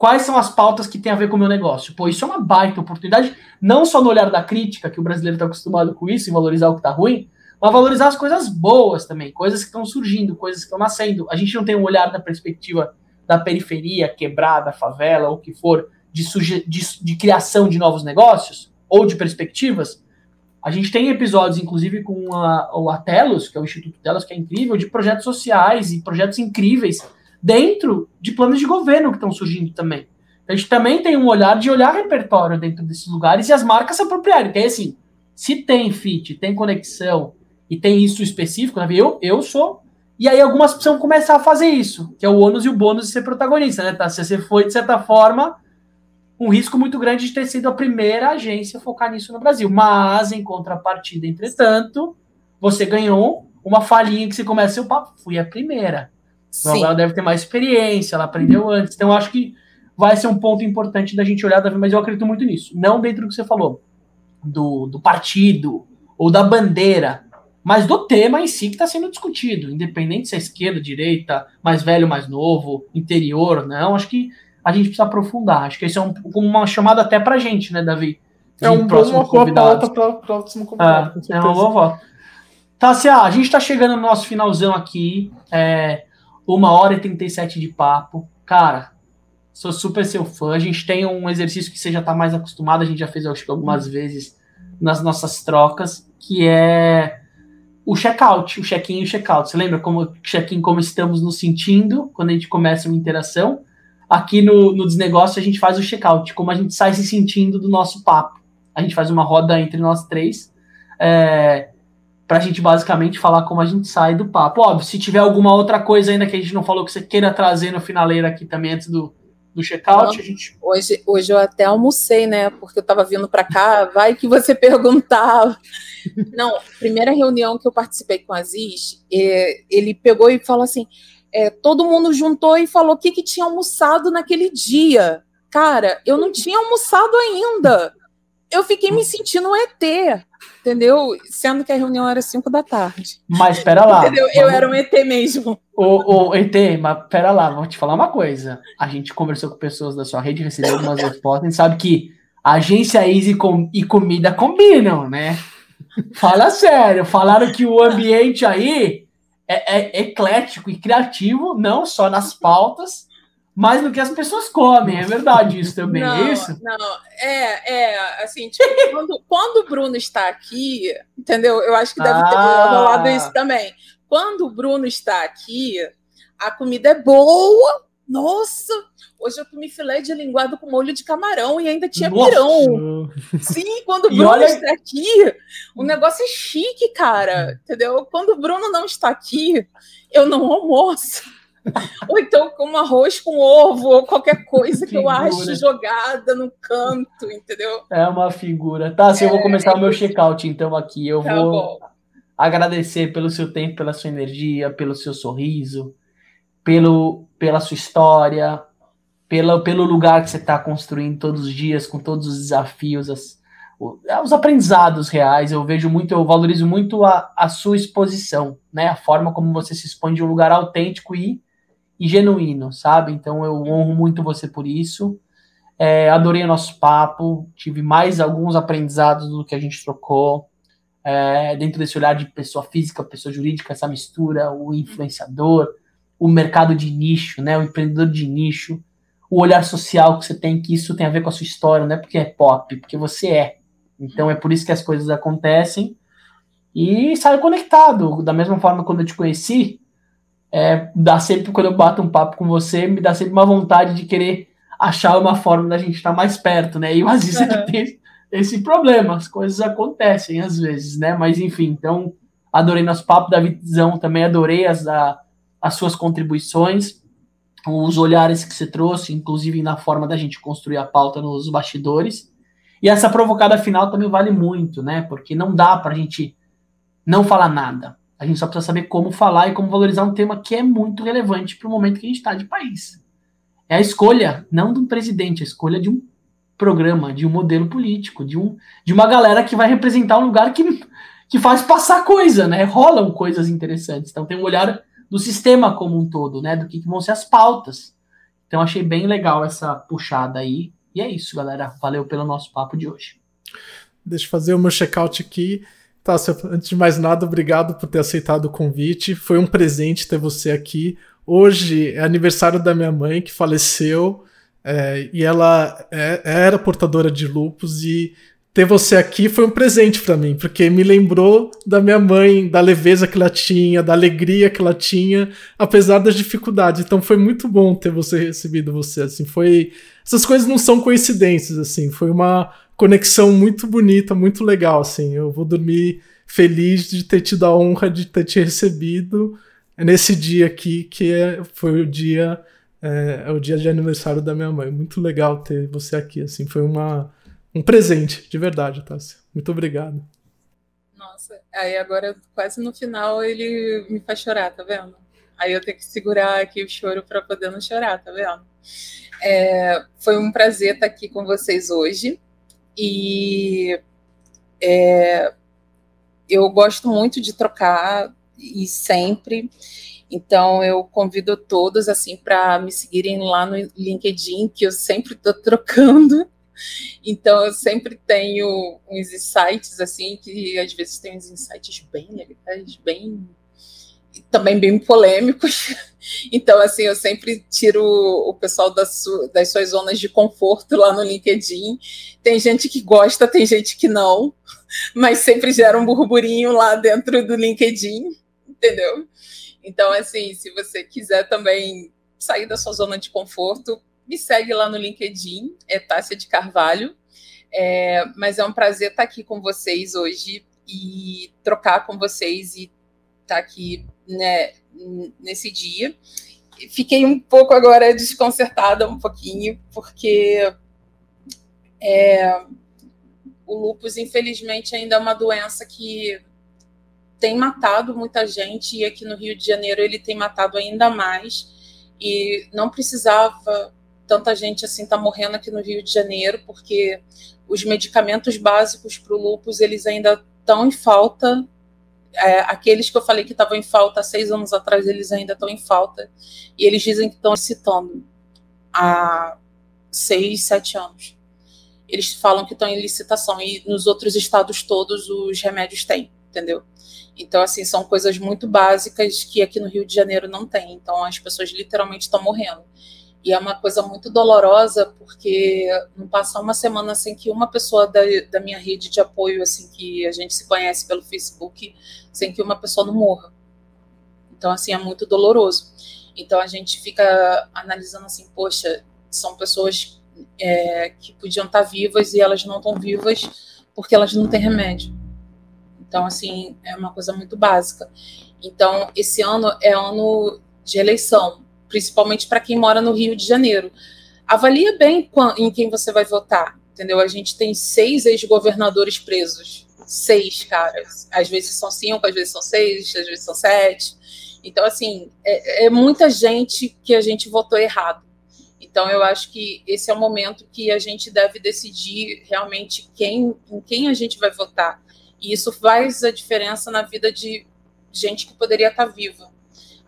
Speaker 3: quais são as pautas que tem a ver com o meu negócio. Pô, isso é uma baita oportunidade, não só no olhar da crítica, que o brasileiro está acostumado com isso, e valorizar o que está ruim, mas valorizar as coisas boas também, coisas que estão surgindo, coisas que estão nascendo. A gente não tem um olhar da perspectiva da periferia, quebrada, favela, ou o que for, de, de, de criação de novos negócios, ou de perspectivas. A gente tem episódios, inclusive, com a, o Atelos, que é o Instituto Telos, que é incrível, de projetos sociais e projetos incríveis dentro de planos de governo que estão surgindo também. A gente também tem um olhar de olhar repertório dentro desses lugares e as marcas se apropriarem. Então, assim, se tem fit, tem conexão e tem isso específico, né? eu, eu sou. E aí algumas precisam começar a fazer isso, que é o ônus e o bônus de ser protagonista, né? Tá? Você foi, de certa forma, um risco muito grande de ter sido a primeira agência a focar nisso no Brasil. Mas, em contrapartida, entretanto, você ganhou uma falinha que você começa seu papo. Fui a primeira. Sim. Ela deve ter mais experiência, ela aprendeu antes. Então, eu acho que vai ser um ponto importante da gente olhar, mas eu acredito muito nisso. Não dentro do que você falou, do, do partido ou da bandeira, mas do tema em si que está sendo discutido, independente se é esquerda, direita, mais velho, mais novo, interior, não. Acho que a gente precisa aprofundar. Acho que isso é um, uma chamada até para a gente, né, Davi?
Speaker 2: É um próximo convidado.
Speaker 3: É, é uma boa volta. Tá, a gente está chegando no nosso finalzão aqui. É, uma hora e 37 de papo. Cara, sou super seu fã. A gente tem um exercício que você já está mais acostumado, a gente já fez acho que algumas vezes nas nossas trocas, que é o check-out, o check-in e o check-out. Você lembra como check-in, como estamos nos sentindo quando a gente começa uma interação? Aqui no, no Desnegócio a gente faz o check-out, como a gente sai se sentindo do nosso papo. A gente faz uma roda entre nós três, é, para a gente basicamente falar como a gente sai do papo. Óbvio, se tiver alguma outra coisa ainda que a gente não falou que você queira trazer no finaleiro aqui também antes do, do check-out. Gente...
Speaker 1: Hoje, hoje eu até almocei, né? Porque eu estava vindo para cá, vai que você perguntava. Não, primeira reunião que eu participei com o Aziz, é, ele pegou e falou assim: é, todo mundo juntou e falou o que, que tinha almoçado naquele dia. Cara, eu não tinha almoçado ainda. Eu fiquei me sentindo um ET, entendeu? Sendo que a reunião era 5 da tarde.
Speaker 3: Mas espera lá. Entendeu?
Speaker 1: Eu era um ET mesmo.
Speaker 3: O, o ET, mas pera lá, vou te falar uma coisa. A gente conversou com pessoas da sua rede, recebeu algumas respostas, a gente sabe que agência Easy com, e comida combinam, né? Fala sério, falaram que o ambiente aí é, é eclético e criativo, não só nas pautas, mas no que as pessoas comem. É verdade isso também,
Speaker 1: é
Speaker 3: não, é isso?
Speaker 1: Não, é, é assim, tipo, quando, quando o Bruno está aqui, entendeu? Eu acho que deve ter ah. rolado isso também. Quando o Bruno está aqui, a comida é boa. Nossa, Hoje eu comi filé de linguado com molho de camarão e ainda tinha Nossa. pirão. Sim, quando o Bruno olha... está aqui, o negócio é chique, cara. Entendeu? Quando o Bruno não está aqui, eu não almoço. Ou então como arroz com ovo, ou qualquer coisa que, que eu acho jogada no canto, entendeu?
Speaker 3: É uma figura. Tá, se é, eu vou começar é... o meu check-out, então, aqui. Eu tá vou bom. agradecer pelo seu tempo, pela sua energia, pelo seu sorriso, pelo, pela sua história, pela, pelo lugar que você está construindo todos os dias, com todos os desafios, as, os aprendizados reais. Eu vejo muito, eu valorizo muito a, a sua exposição, né? A forma como você se expõe de um lugar autêntico e, e genuíno, sabe? Então eu honro muito você por isso. É, adorei o nosso papo, tive mais alguns aprendizados do que a gente trocou. É, dentro desse olhar de pessoa física, pessoa jurídica, essa mistura, o influenciador, o mercado de nicho, né, o empreendedor de nicho, o olhar social que você tem, que isso tem a ver com a sua história, não é porque é pop, porque você é. Então é por isso que as coisas acontecem. E sai conectado. Da mesma forma quando eu te conheci, é, dá sempre, quando eu bato um papo com você, me dá sempre uma vontade de querer achar uma forma da gente estar mais perto, né? E o Aziz uhum. tem esse problema, as coisas acontecem às vezes, né? Mas enfim, então adorei nosso papo da visão, também adorei as, a, as suas contribuições os olhares que você trouxe, inclusive na forma da gente construir a pauta nos bastidores. E essa provocada final também vale muito, né? Porque não dá para a gente não falar nada. A gente só precisa saber como falar e como valorizar um tema que é muito relevante para o momento que a gente está de país. É a escolha, não de um presidente, a escolha de um programa, de um modelo político, de, um, de uma galera que vai representar um lugar que, que faz passar coisa, né? Rolam coisas interessantes. Então tem um olhar do sistema como um todo, né? Do que, que vão ser as pautas. Então achei bem legal essa puxada aí. E é isso, galera. Valeu pelo nosso papo de hoje.
Speaker 2: Deixa eu fazer o meu check-out aqui. Tá, antes de mais nada, obrigado por ter aceitado o convite. Foi um presente ter você aqui. Hoje é aniversário da minha mãe, que faleceu, é, e ela é, era portadora de lupus, e ter você aqui foi um presente para mim, porque me lembrou da minha mãe, da leveza que ela tinha, da alegria que ela tinha, apesar das dificuldades. Então foi muito bom ter você recebido você assim. Foi essas coisas não são coincidências assim, foi uma conexão muito bonita, muito legal assim. Eu vou dormir feliz de ter tido a honra de ter te recebido nesse dia aqui, que é, foi o dia é, é o dia de aniversário da minha mãe. Muito legal ter você aqui assim, foi uma um presente, de verdade, Tássia. Muito obrigado.
Speaker 1: Nossa, aí agora, quase no final, ele me faz chorar, tá vendo? Aí eu tenho que segurar aqui o choro para poder não chorar, tá vendo? É, foi um prazer estar aqui com vocês hoje. E é, eu gosto muito de trocar e sempre. Então eu convido todos assim para me seguirem lá no LinkedIn, que eu sempre estou trocando. Então eu sempre tenho uns insights assim, que às vezes tem uns insights bem legais, bem também bem polêmicos. Então, assim, eu sempre tiro o pessoal das, das suas zonas de conforto lá no LinkedIn. Tem gente que gosta, tem gente que não, mas sempre gera um burburinho lá dentro do LinkedIn, entendeu? Então, assim, se você quiser também sair da sua zona de conforto, me segue lá no LinkedIn, é Tássia de Carvalho. É, mas é um prazer estar aqui com vocês hoje e trocar com vocês e estar aqui né, nesse dia. Fiquei um pouco agora desconcertada, um pouquinho, porque é, o lupus, infelizmente, ainda é uma doença que tem matado muita gente e aqui no Rio de Janeiro ele tem matado ainda mais e não precisava tanta gente assim tá morrendo aqui no Rio de Janeiro porque os medicamentos básicos para o lupus eles ainda estão em falta é, aqueles que eu falei que estavam em falta há seis anos atrás eles ainda estão em falta e eles dizem que estão citando há seis sete anos eles falam que estão em licitação e nos outros estados todos os remédios têm entendeu então, assim, são coisas muito básicas que aqui no Rio de Janeiro não tem. Então, as pessoas literalmente estão morrendo. E é uma coisa muito dolorosa, porque não passa uma semana sem que uma pessoa da, da minha rede de apoio, assim, que a gente se conhece pelo Facebook, sem que uma pessoa não morra. Então, assim, é muito doloroso. Então, a gente fica analisando assim, poxa, são pessoas é, que podiam estar vivas e elas não estão vivas porque elas não têm remédio. Então, assim, é uma coisa muito básica. Então, esse ano é ano de eleição, principalmente para quem mora no Rio de Janeiro. Avalia bem em quem você vai votar, entendeu? A gente tem seis ex-governadores presos. Seis, caras. Às vezes são cinco, às vezes são seis, às vezes são sete. Então, assim, é, é muita gente que a gente votou errado. Então, eu acho que esse é o momento que a gente deve decidir realmente quem, em quem a gente vai votar. E isso faz a diferença na vida de gente que poderia estar viva.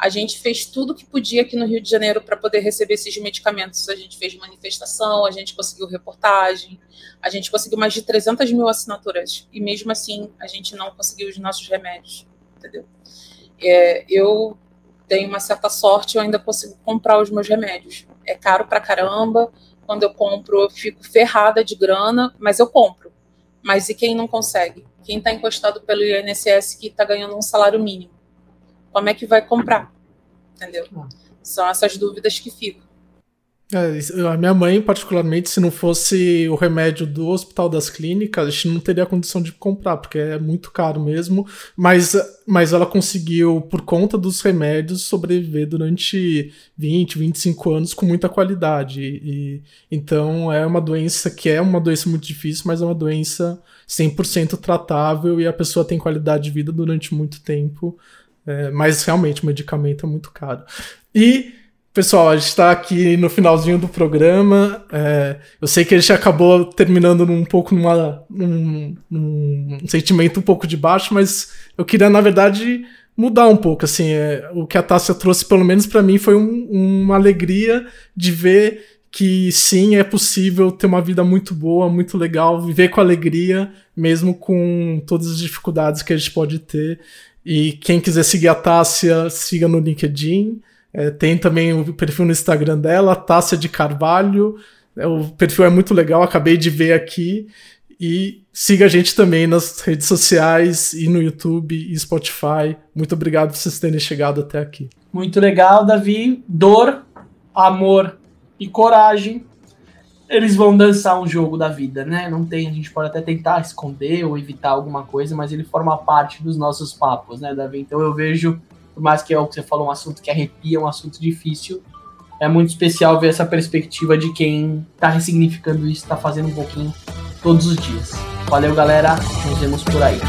Speaker 1: A gente fez tudo que podia aqui no Rio de Janeiro para poder receber esses medicamentos. A gente fez manifestação, a gente conseguiu reportagem, a gente conseguiu mais de 300 mil assinaturas. E mesmo assim, a gente não conseguiu os nossos remédios, entendeu? É, eu tenho uma certa sorte, eu ainda consigo comprar os meus remédios. É caro pra caramba. Quando eu compro, eu fico ferrada de grana, mas eu compro. Mas e quem não consegue? Quem está encostado pelo INSS que está ganhando um salário mínimo? Como é que vai comprar? Entendeu? Ah. São essas dúvidas que ficam.
Speaker 2: É, a minha mãe, particularmente, se não fosse o remédio do Hospital das Clínicas, a gente não teria condição de comprar, porque é muito caro mesmo. Mas, mas ela conseguiu, por conta dos remédios, sobreviver durante 20, 25 anos com muita qualidade. E, então é uma doença que é uma doença muito difícil, mas é uma doença 100% tratável e a pessoa tem qualidade de vida durante muito tempo. É, mas realmente o medicamento é muito caro. E Pessoal, a gente está aqui no finalzinho do programa. É, eu sei que a gente acabou terminando um pouco numa, num, num sentimento um pouco de baixo, mas eu queria, na verdade, mudar um pouco. Assim, é, o que a Tássia trouxe, pelo menos para mim, foi um, uma alegria de ver que sim, é possível ter uma vida muito boa, muito legal, viver com alegria, mesmo com todas as dificuldades que a gente pode ter. E quem quiser seguir a Tássia, siga no LinkedIn. É, tem também o perfil no Instagram dela, Tássia de Carvalho. É, o perfil é muito legal, acabei de ver aqui. E siga a gente também nas redes sociais e no YouTube e Spotify. Muito obrigado por vocês terem chegado até aqui.
Speaker 3: Muito legal, Davi. Dor, amor e coragem. Eles vão dançar um jogo da vida, né? Não tem, a gente pode até tentar esconder ou evitar alguma coisa, mas ele forma parte dos nossos papos, né, Davi? Então eu vejo por mais que é o que você falou, um assunto que arrepia, um assunto difícil, é muito especial ver essa perspectiva de quem está ressignificando isso, está fazendo um pouquinho todos os dias. Valeu, galera. Nos vemos por aí.